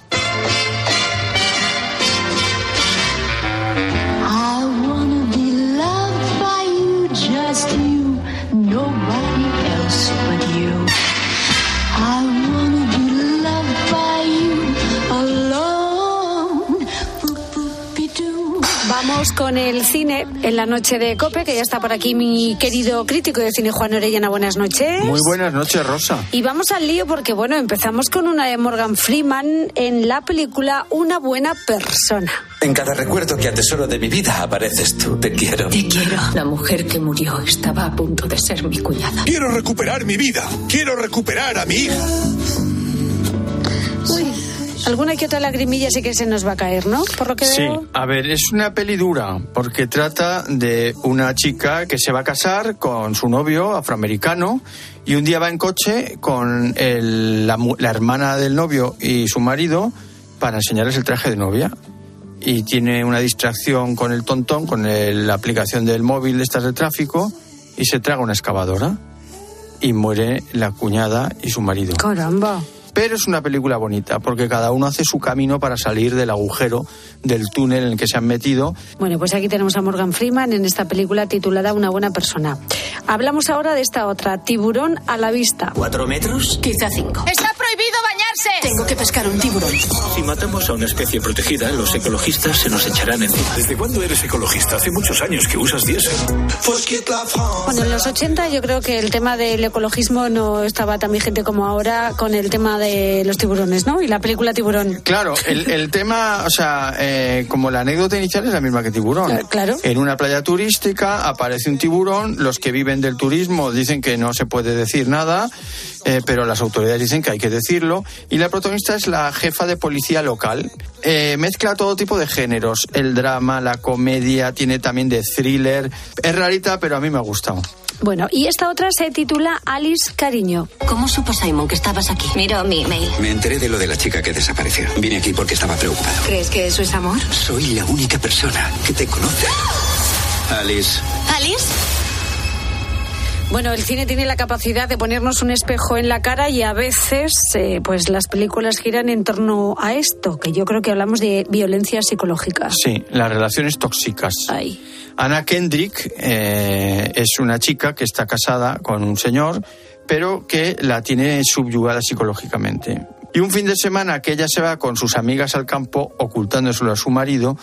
Speaker 10: Vamos con el cine en la noche de Cope, que ya está por aquí mi querido crítico de cine Juan Orellana. Buenas noches.
Speaker 31: Muy buenas noches, Rosa.
Speaker 10: Y vamos al lío porque, bueno, empezamos con una de Morgan Freeman en la película Una buena persona.
Speaker 32: En cada recuerdo que atesoro de mi vida apareces tú. Te quiero.
Speaker 33: Te quiero. La mujer que murió estaba a punto de ser mi cuñada.
Speaker 34: Quiero recuperar mi vida. Quiero recuperar a mi hija.
Speaker 10: Alguna que otra lagrimilla sí que se nos va a caer, ¿no? Por lo que
Speaker 31: Sí,
Speaker 10: veo.
Speaker 31: a ver, es una peli dura porque trata de una chica que se va a casar con su novio afroamericano y un día va en coche con el- la, hermana del novio y su marido para enseñarles el traje de novia. Y tiene una distracción con el tontón, con el- la aplicación del móvil de estas de tráfico y se traga una excavadora y muere la cuñada y su marido.
Speaker 10: Caramba.
Speaker 31: Pero es una película bonita porque cada uno hace su camino para salir del agujero, del túnel en el que se han metido.
Speaker 10: Bueno, pues aquí tenemos a Morgan Freeman en esta película titulada Una buena persona. Hablamos ahora de esta otra, Tiburón a la vista.
Speaker 32: ¿Cuatro metros?
Speaker 33: Quizá cinco.
Speaker 35: Está prohibido bañarse
Speaker 36: Tengo que pescar un tiburón.
Speaker 37: Si matamos a una especie protegida, los ecologistas se nos echarán encima.
Speaker 34: ¿Desde cuándo eres ecologista? Hace muchos años que usas diésel.
Speaker 10: Bueno, en los 80 yo creo que el tema del ecologismo no estaba tan vigente como ahora con el tema de los tiburones, ¿no? Y la película Tiburón.
Speaker 31: Claro, el, el tema, o sea, eh, como la anécdota inicial es la misma que tiburón.
Speaker 10: Claro, claro.
Speaker 31: En una playa turística aparece un tiburón, los que viven del turismo dicen que no se puede decir nada, eh, pero las autoridades dicen que hay que decirlo, y la protagonista es la jefa de policía local. Eh, mezcla todo tipo de géneros, el drama, la comedia, tiene también de thriller. Es rarita, pero a mí me ha gustado.
Speaker 10: Bueno, y esta otra se titula Alice Cariño.
Speaker 36: ¿Cómo supo Simon que estabas aquí?
Speaker 2: Miro mi mail.
Speaker 38: Me enteré de lo de la chica que desapareció. Vine aquí porque estaba preocupado.
Speaker 2: ¿Crees que eso es amor?
Speaker 38: Soy la única persona que te conoce. *gasps* Alice,
Speaker 2: ¿Alice?
Speaker 10: Bueno, el cine tiene la capacidad de ponernos un espejo en la cara y a veces, eh, pues las películas giran en torno a esto, que yo creo que hablamos de violencia psicológica.
Speaker 31: Sí, las relaciones tóxicas.
Speaker 10: Ay.
Speaker 31: Ana Kendrick eh, es una chica que está casada con un señor, pero que la tiene subyugada psicológicamente. Y un fin de semana que ella se va con sus amigas al campo, ocultándoselo a su marido,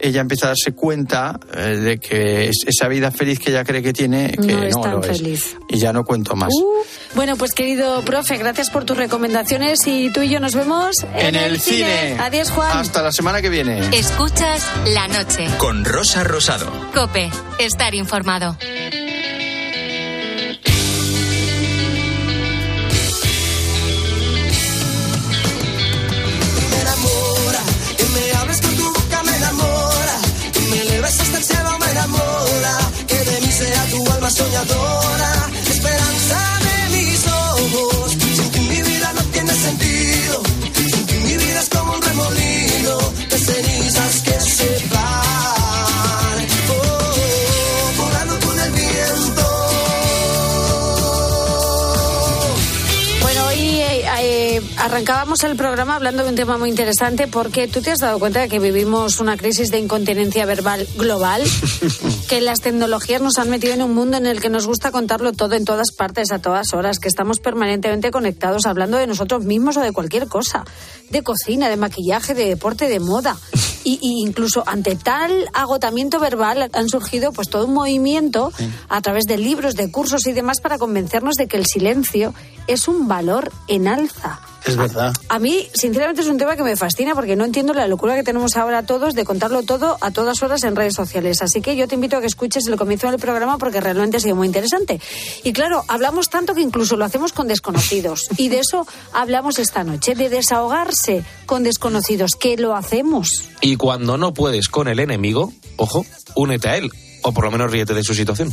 Speaker 31: ella empieza a darse cuenta eh, de que es- esa vida feliz que ella cree que tiene, que
Speaker 10: No
Speaker 31: no,
Speaker 10: es tan
Speaker 31: lo es.
Speaker 10: feliz.
Speaker 31: Y ya no cuento más.
Speaker 10: Uh, bueno, pues querido profe, gracias por tus recomendaciones y tú y yo nos vemos en,
Speaker 31: el cine.
Speaker 10: Adiós, Juan.
Speaker 31: Hasta la semana que viene.
Speaker 22: Escuchas la noche.
Speaker 1: Con Rosa Rosado.
Speaker 22: Cope, estar informado.
Speaker 23: Tu
Speaker 10: arrancábamos el programa hablando de un tema muy interesante porque tú te has dado cuenta de que vivimos una crisis de incontinencia verbal global, *laughs* que las tecnologías nos han metido en un mundo en el que nos gusta contarlo todo en todas partes, a todas horas, que estamos permanentemente conectados hablando de nosotros mismos o de cualquier cosa, de cocina, de maquillaje, de deporte, de moda. Y, y incluso ante tal agotamiento verbal han surgido pues todo un movimiento a través de libros, de cursos y demás para convencernos de que el silencio es un valor en alza.
Speaker 17: Es verdad.
Speaker 10: A mí, sinceramente, es un tema que me fascina porque no entiendo la locura que tenemos ahora todos de contarlo todo a todas horas en redes sociales. Así que yo te invito a que escuches el comienzo del programa porque realmente ha sido muy interesante. Y claro, hablamos tanto que incluso lo hacemos con desconocidos. Y de eso hablamos esta noche, de desahogarse con desconocidos, que lo hacemos.
Speaker 19: Y cuando no puedes con el enemigo, ojo, únete a él. O por lo menos ríete de su situación.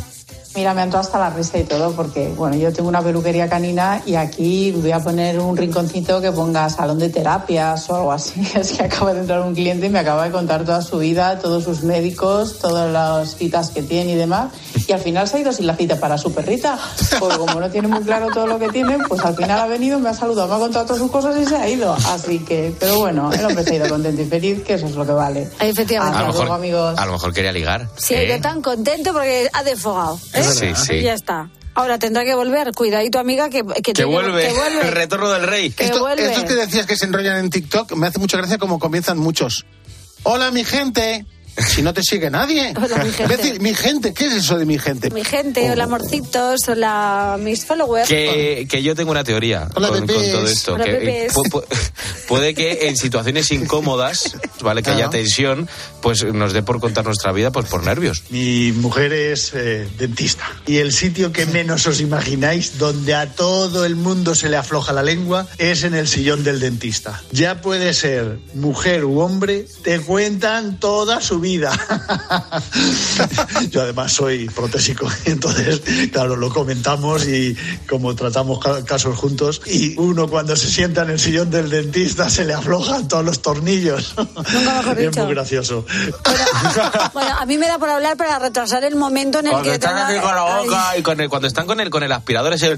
Speaker 35: Mira, me han hasta la risa y todo, porque bueno, yo tengo una peluquería canina y aquí voy a poner un rinconcito que ponga salón de terapias o algo así. *laughs* Es que acaba de entrar un cliente y me acaba de contar toda su vida, todos sus médicos, todas las citas que tiene y demás. Y al final se ha ido sin la cita para su perrita, porque como no tiene muy claro todo lo que tiene, pues al final ha venido, me ha saludado, me ha contado todas sus cosas y se ha ido. Así que, pero bueno, el hombre se ha ido contento y feliz, que eso es lo que vale.
Speaker 10: Efectivamente.
Speaker 35: Hasta luego, amigos.
Speaker 19: a lo mejor quería ligar.
Speaker 10: Se ha
Speaker 19: ¿eh?
Speaker 10: ido tan contento porque ha desfogado. ¿eh?
Speaker 19: Sí, sí.
Speaker 10: Y ya está. Ahora tendrá que volver. Cuidadito, amiga, que, que,
Speaker 19: Que
Speaker 10: te-
Speaker 19: vuelve.
Speaker 10: que vuelve. *laughs*
Speaker 19: El retorno del rey.
Speaker 10: Que
Speaker 17: Esto-
Speaker 10: vuelve.
Speaker 17: estos que decías que se enrollan en TikTok, me hace mucha gracia como comienzan muchos. Hola, mi gente. Si no te sigue nadie. *laughs*
Speaker 10: Hola, mi gente.
Speaker 17: Imbécil, mi gente, ¿qué es eso de mi gente?
Speaker 10: Mi gente,
Speaker 17: Oh.
Speaker 10: hola amorcitos, hola mis followers.
Speaker 19: Que, que yo tengo una teoría
Speaker 17: Hola,
Speaker 19: con, con todo esto.
Speaker 10: Hola,
Speaker 19: que, eh, pu- pu- *laughs* puede que en situaciones incómodas, ¿vale? Que haya tensión, pues nos dé por contar nuestra vida pues por nervios.
Speaker 28: Mi mujer es eh, dentista y el sitio que menos os imagináis donde a todo el mundo se le afloja la lengua es en el sillón del dentista. Ya puede ser mujer u hombre, te cuentan toda su vida. Yo además soy protésico, *laughs* entonces claro, lo comentamos y como tratamos ca- casos juntos y uno cuando se sienta en el sillón del dentista se le aflojan todos los tornillos.
Speaker 10: Nunca mejor *laughs*
Speaker 28: Es
Speaker 10: dicho.
Speaker 28: muy gracioso.
Speaker 10: Bueno, a mí me da por hablar para retrasar el momento en el
Speaker 19: Cuando
Speaker 10: que
Speaker 19: están
Speaker 10: tenga-
Speaker 19: aquí con la
Speaker 10: Ay,
Speaker 19: boca y con el- cuando están con el, con el aspirador ese...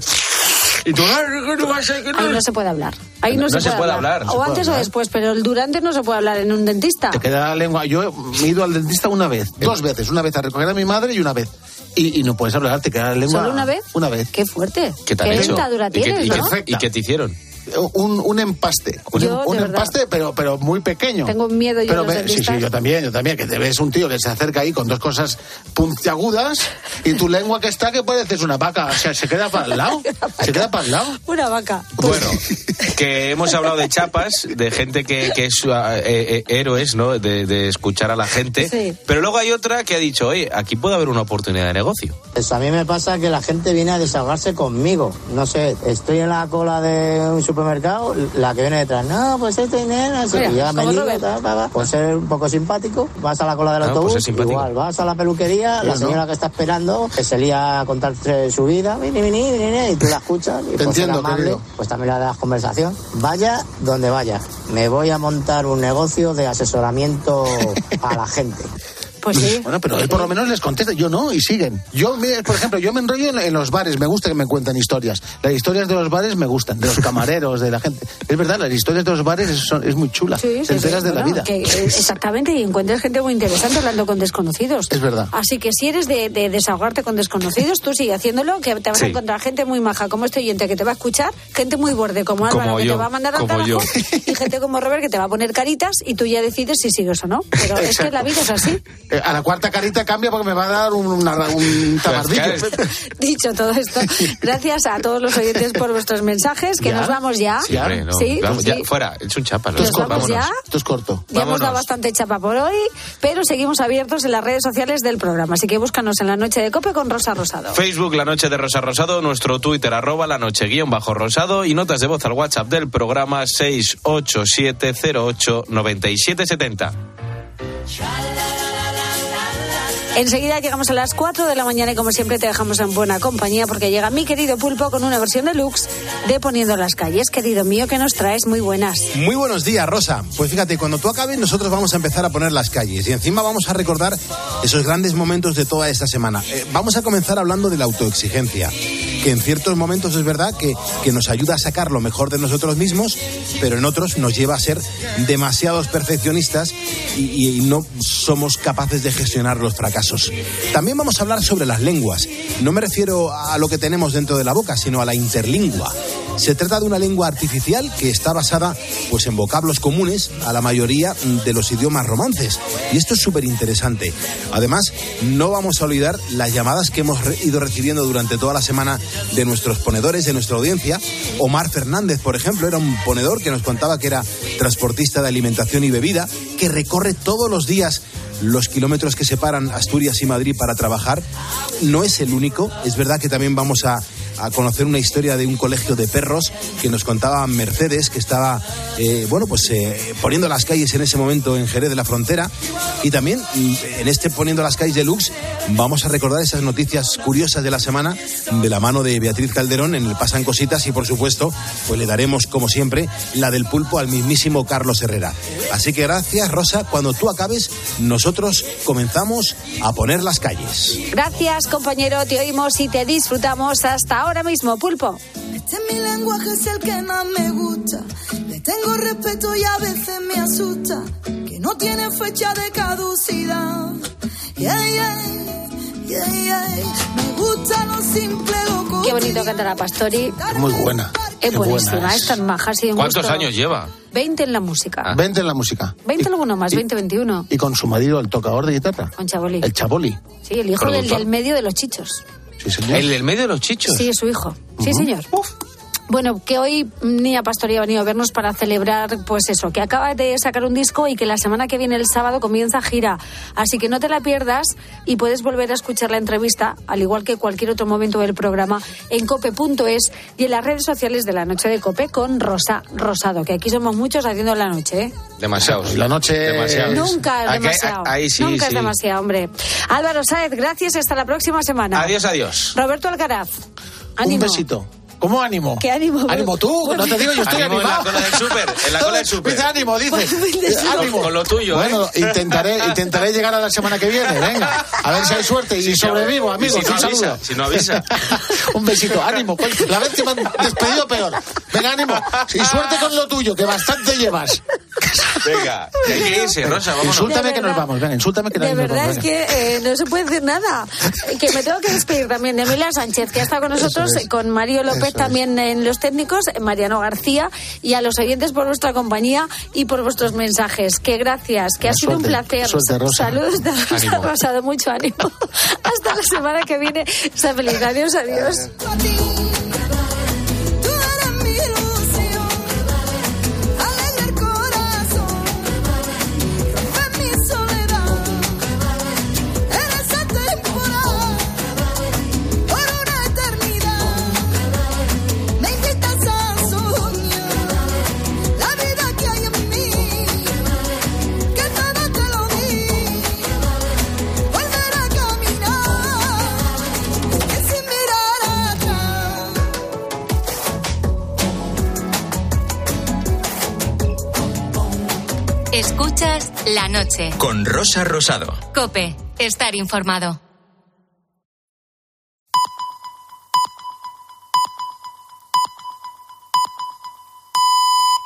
Speaker 19: Y tú, "Ay, que no va a ser, que no".
Speaker 10: Ahí no se puede hablar. Ahí no,
Speaker 19: No
Speaker 10: se,
Speaker 19: se
Speaker 10: puede,
Speaker 19: puede
Speaker 10: hablar. O
Speaker 19: puede
Speaker 10: antes o después, pero el durante no se puede hablar en un dentista.
Speaker 17: Te queda la lengua. Yo he ido al dentista una vez, dos veces. Una vez a recoger a mi madre y una vez. Y, y no puedes hablar, te queda la lengua.
Speaker 10: ¿Solo una vez?
Speaker 17: Una vez.
Speaker 10: Qué fuerte.
Speaker 19: ¿Qué te han hecho?
Speaker 10: dentadura
Speaker 19: ¿Y qué-
Speaker 10: tienes,
Speaker 19: qué-? ¿Y qué te hicieron?
Speaker 17: Un, un empaste. Un,
Speaker 10: Yo,
Speaker 17: un
Speaker 10: de verdad.
Speaker 17: empaste, pero, pero muy pequeño.
Speaker 10: Tengo miedo yo
Speaker 17: Pero ve- sí, sí, yo también, yo también. Que te ves un tío que se acerca ahí con dos cosas puntiagudas y tu lengua que está que pareces una vaca. O sea, se queda para el lado. *laughs* Se queda para el lado.
Speaker 10: Una vaca.
Speaker 19: Bueno, que hemos hablado de chapas, de gente que, que es eh, eh, héroes, ¿no? De, de escuchar a la gente.
Speaker 10: Sí.
Speaker 19: Pero luego hay otra que ha dicho, oye, aquí puede haber una oportunidad de negocio.
Speaker 39: Pues a mí me pasa que la gente viene a desahogarse conmigo. No sé, estoy en la cola de un supermercado, la que viene detrás, no, pues este
Speaker 10: Mira,
Speaker 39: y ya me digo, por ser un poco simpático, vas a la cola del
Speaker 19: Ah, pues
Speaker 39: autobús, igual, vas a la peluquería, la
Speaker 17: ¿no?
Speaker 39: señora que está esperando, que se lía a contarte su vida, vini, vini, vini, y tú la escuchas, y
Speaker 17: Te
Speaker 39: por ser
Speaker 17: entiendo,
Speaker 39: amable, pues también le das conversación. Vaya donde vaya, me voy a montar un negocio de asesoramiento *laughs* a la gente.
Speaker 10: Pues sí.
Speaker 17: Bueno, pero él por lo menos les contesta, yo no, y siguen. Yo, mira, por ejemplo, yo me enrollo en, en los bares, me gusta que me cuenten historias. Las historias de los bares me gustan, de los *laughs* camareros, de la gente. Es verdad, las historias de los bares es, son- es muy chula.
Speaker 10: Sí, sí,
Speaker 17: Te enteras
Speaker 10: sí,
Speaker 17: de la vida.
Speaker 10: que, eh, *laughs* exactamente, y encuentras gente muy interesante hablando con desconocidos.
Speaker 17: Es verdad.
Speaker 10: Así que si eres de, de desahogarte con desconocidos, tú sigue haciéndolo, que te vas a encontrar gente muy maja como este oyente que te va a escuchar, gente muy borde como Álvaro
Speaker 19: Como
Speaker 10: que
Speaker 19: yo,
Speaker 10: te va a mandar al
Speaker 19: yo.
Speaker 10: y gente como Robert que te va a poner caritas y tú ya decides si sigues o no. Pero es que la vida es así. *laughs*
Speaker 17: A la cuarta carita cambia porque me va a dar un, una- un tabardillo. *laughs*
Speaker 10: Dicho todo esto, gracias a todos los oyentes por vuestros mensajes, que
Speaker 17: ¿Ya?
Speaker 10: nos vamos ya.
Speaker 19: Sí, hombre, no.
Speaker 10: Sí,
Speaker 19: Vamos,
Speaker 10: sí.
Speaker 19: ya, fuera, es un chapa.
Speaker 10: Nos vamos
Speaker 19: vámonos.
Speaker 10: ya.
Speaker 17: Esto es corto.
Speaker 10: Ya hemos dado bastante chapa por hoy, pero seguimos abiertos en las redes sociales del programa. Así que búscanos en la noche de Cope con Rosa Rosado.
Speaker 19: Facebook, La Noche de Rosa Rosado, nuestro Twitter, arroba La Noche guion bajo Rosado y notas de voz al WhatsApp del programa 687089770.
Speaker 10: Enseguida llegamos a las 4 de la mañana y como siempre te dejamos en buena compañía porque llega mi querido Pulpo con una versión deluxe de Poniendo las calles. Querido mío, que nos traes muy buenas.
Speaker 8: Muy buenos días, Rosa. Pues fíjate, cuando tú acabes, nosotros vamos a empezar a poner las calles y encima vamos a recordar esos grandes momentos de toda esta semana. Eh, vamos a comenzar hablando de la autoexigencia, que en ciertos momentos es verdad que, que nos ayuda a sacar lo mejor de nosotros mismos, pero en otros nos lleva a ser demasiados perfeccionistas y, y no somos capaces de gestionar los fracasos. También vamos a hablar sobre las lenguas. No me refiero a lo que tenemos dentro de la boca, sino a la interlingua. Se trata de una lengua artificial que está basada pues, en vocablos comunes a la mayoría de los idiomas romances. Y esto es súper interesante. Además, no vamos a olvidar las llamadas que hemos ido recibiendo durante toda la semana de nuestros ponedores, de nuestra audiencia. Omar Fernández, por ejemplo, era un ponedor que nos contaba que era transportista de alimentación y bebida, que recorre todos los días los kilómetros que separan Asturias y Madrid para trabajar. No es el único. Es verdad que también vamos a, a conocer una historia de un colegio de perros que nos contaba Mercedes, que estaba, eh, bueno, pues eh, poniendo las calles en ese momento en Jerez de la Frontera. Y también mm, en este Poniendo las calles deluxe vamos a recordar esas noticias curiosas de la semana de la mano de Beatriz Calderón en el Pasan Cositas y por supuesto pues le daremos como siempre la del pulpo al mismísimo Carlos Herrera. Así que gracias Rosa, cuando tú acabes nosotros comenzamos a poner las calles.
Speaker 10: Gracias, compañero. Te oímos y te disfrutamos hasta ahora mismo, Pulpo.
Speaker 2: Este es mi lenguaje, es el que más me gusta. Le tengo respeto y a veces me asusta. Que no tiene fecha de caducidad. Yeah, yeah, yeah, yeah. Me gusta lo simple, lo
Speaker 10: Qué bonito canta la Pastori.
Speaker 17: Muy buena.
Speaker 10: Es
Speaker 17: Qué
Speaker 10: buenísima,
Speaker 17: buena
Speaker 10: es tan maja. un
Speaker 19: ¿Cuántos
Speaker 10: gusto.
Speaker 19: años lleva?
Speaker 10: 20 en la música.
Speaker 17: 20 en la música.
Speaker 10: 20 alguno más,
Speaker 17: y-
Speaker 10: 20, 21.
Speaker 17: Y con su marido, el tocador de guitarra.
Speaker 10: Con Chaboli.
Speaker 17: El Chaboli.
Speaker 10: Sí, el hijo del, del medio de los chichos.
Speaker 17: Sí, señor.
Speaker 19: ¿El del medio de los chichos?
Speaker 10: Sí, es su hijo. Sí, señor. Bueno, que hoy Nia Pastori ha venido a vernos para celebrar, pues eso, que acaba de sacar un disco y que la semana que viene, el sábado, comienza gira. Así que no te la pierdas y puedes volver a escuchar la entrevista, al igual que cualquier otro momento del programa, en cope.es y en las redes sociales de la noche de Cope con Rosa Rosado, que aquí somos muchos haciendo la noche, ¿eh?
Speaker 19: Demasiados.
Speaker 17: La noche-
Speaker 19: Demasiados.
Speaker 10: Nunca demasiado.
Speaker 19: Ahí sí,
Speaker 10: Nunca es demasiado, hombre. Álvaro Sáez, gracias. Hasta la próxima semana.
Speaker 19: Adiós, adiós.
Speaker 10: Roberto Alcaraz.
Speaker 17: Un besito. ¿Cómo ánimo?
Speaker 10: ¿Qué ánimo?
Speaker 17: Ánimo tú,
Speaker 10: Bueno.
Speaker 17: no te digo, yo estoy
Speaker 19: Ánimo en la
Speaker 17: animado.
Speaker 19: cola del súper, en la cola del súper.
Speaker 17: Dice ánimo, dice.
Speaker 10: De
Speaker 17: Eh, ánimo.
Speaker 19: Con lo tuyo, ¿eh?
Speaker 17: Bueno, intentaré, intentaré llegar a la semana que viene, venga. A ver si hay suerte y
Speaker 19: sí,
Speaker 17: sobrevivo, amigos.
Speaker 19: si no
Speaker 17: un saludo.
Speaker 19: avisa, si no avisa. *laughs*
Speaker 17: un besito, ánimo. coño. La vez que me han despedido peor. Venga, ánimo. Y suerte con lo tuyo, que bastante llevas.
Speaker 19: Venga, que hay que irse, Rosa, vámonos.
Speaker 17: Insúltame
Speaker 10: De
Speaker 17: que nos
Speaker 10: verdad.
Speaker 17: vamos, venga, insúltame que
Speaker 10: De
Speaker 17: nos
Speaker 10: verdad
Speaker 17: vamos.
Speaker 10: es
Speaker 17: venga.
Speaker 10: que eh, no se puede decir nada. Que me tengo que despedir también de Emilia Sánchez, que ha estado con nosotros,
Speaker 17: es.
Speaker 10: con Mario López
Speaker 17: Eso es.
Speaker 10: también en los técnicos, Mariano García, y a los oyentes por vuestra compañía y por vuestros mensajes. Que gracias, que ha
Speaker 17: La
Speaker 10: sido un placer.
Speaker 17: suerte, Rosa.
Speaker 10: Saludos de Rosa
Speaker 19: Ánimo. *laughs*
Speaker 10: Rosado, mucho ánimo. *laughs* Hasta la semana que viene. Feliz. Adiós, adiós.
Speaker 22: Escuchas la noche.
Speaker 1: Con Rosa Rosado.
Speaker 22: Cope, estar informado.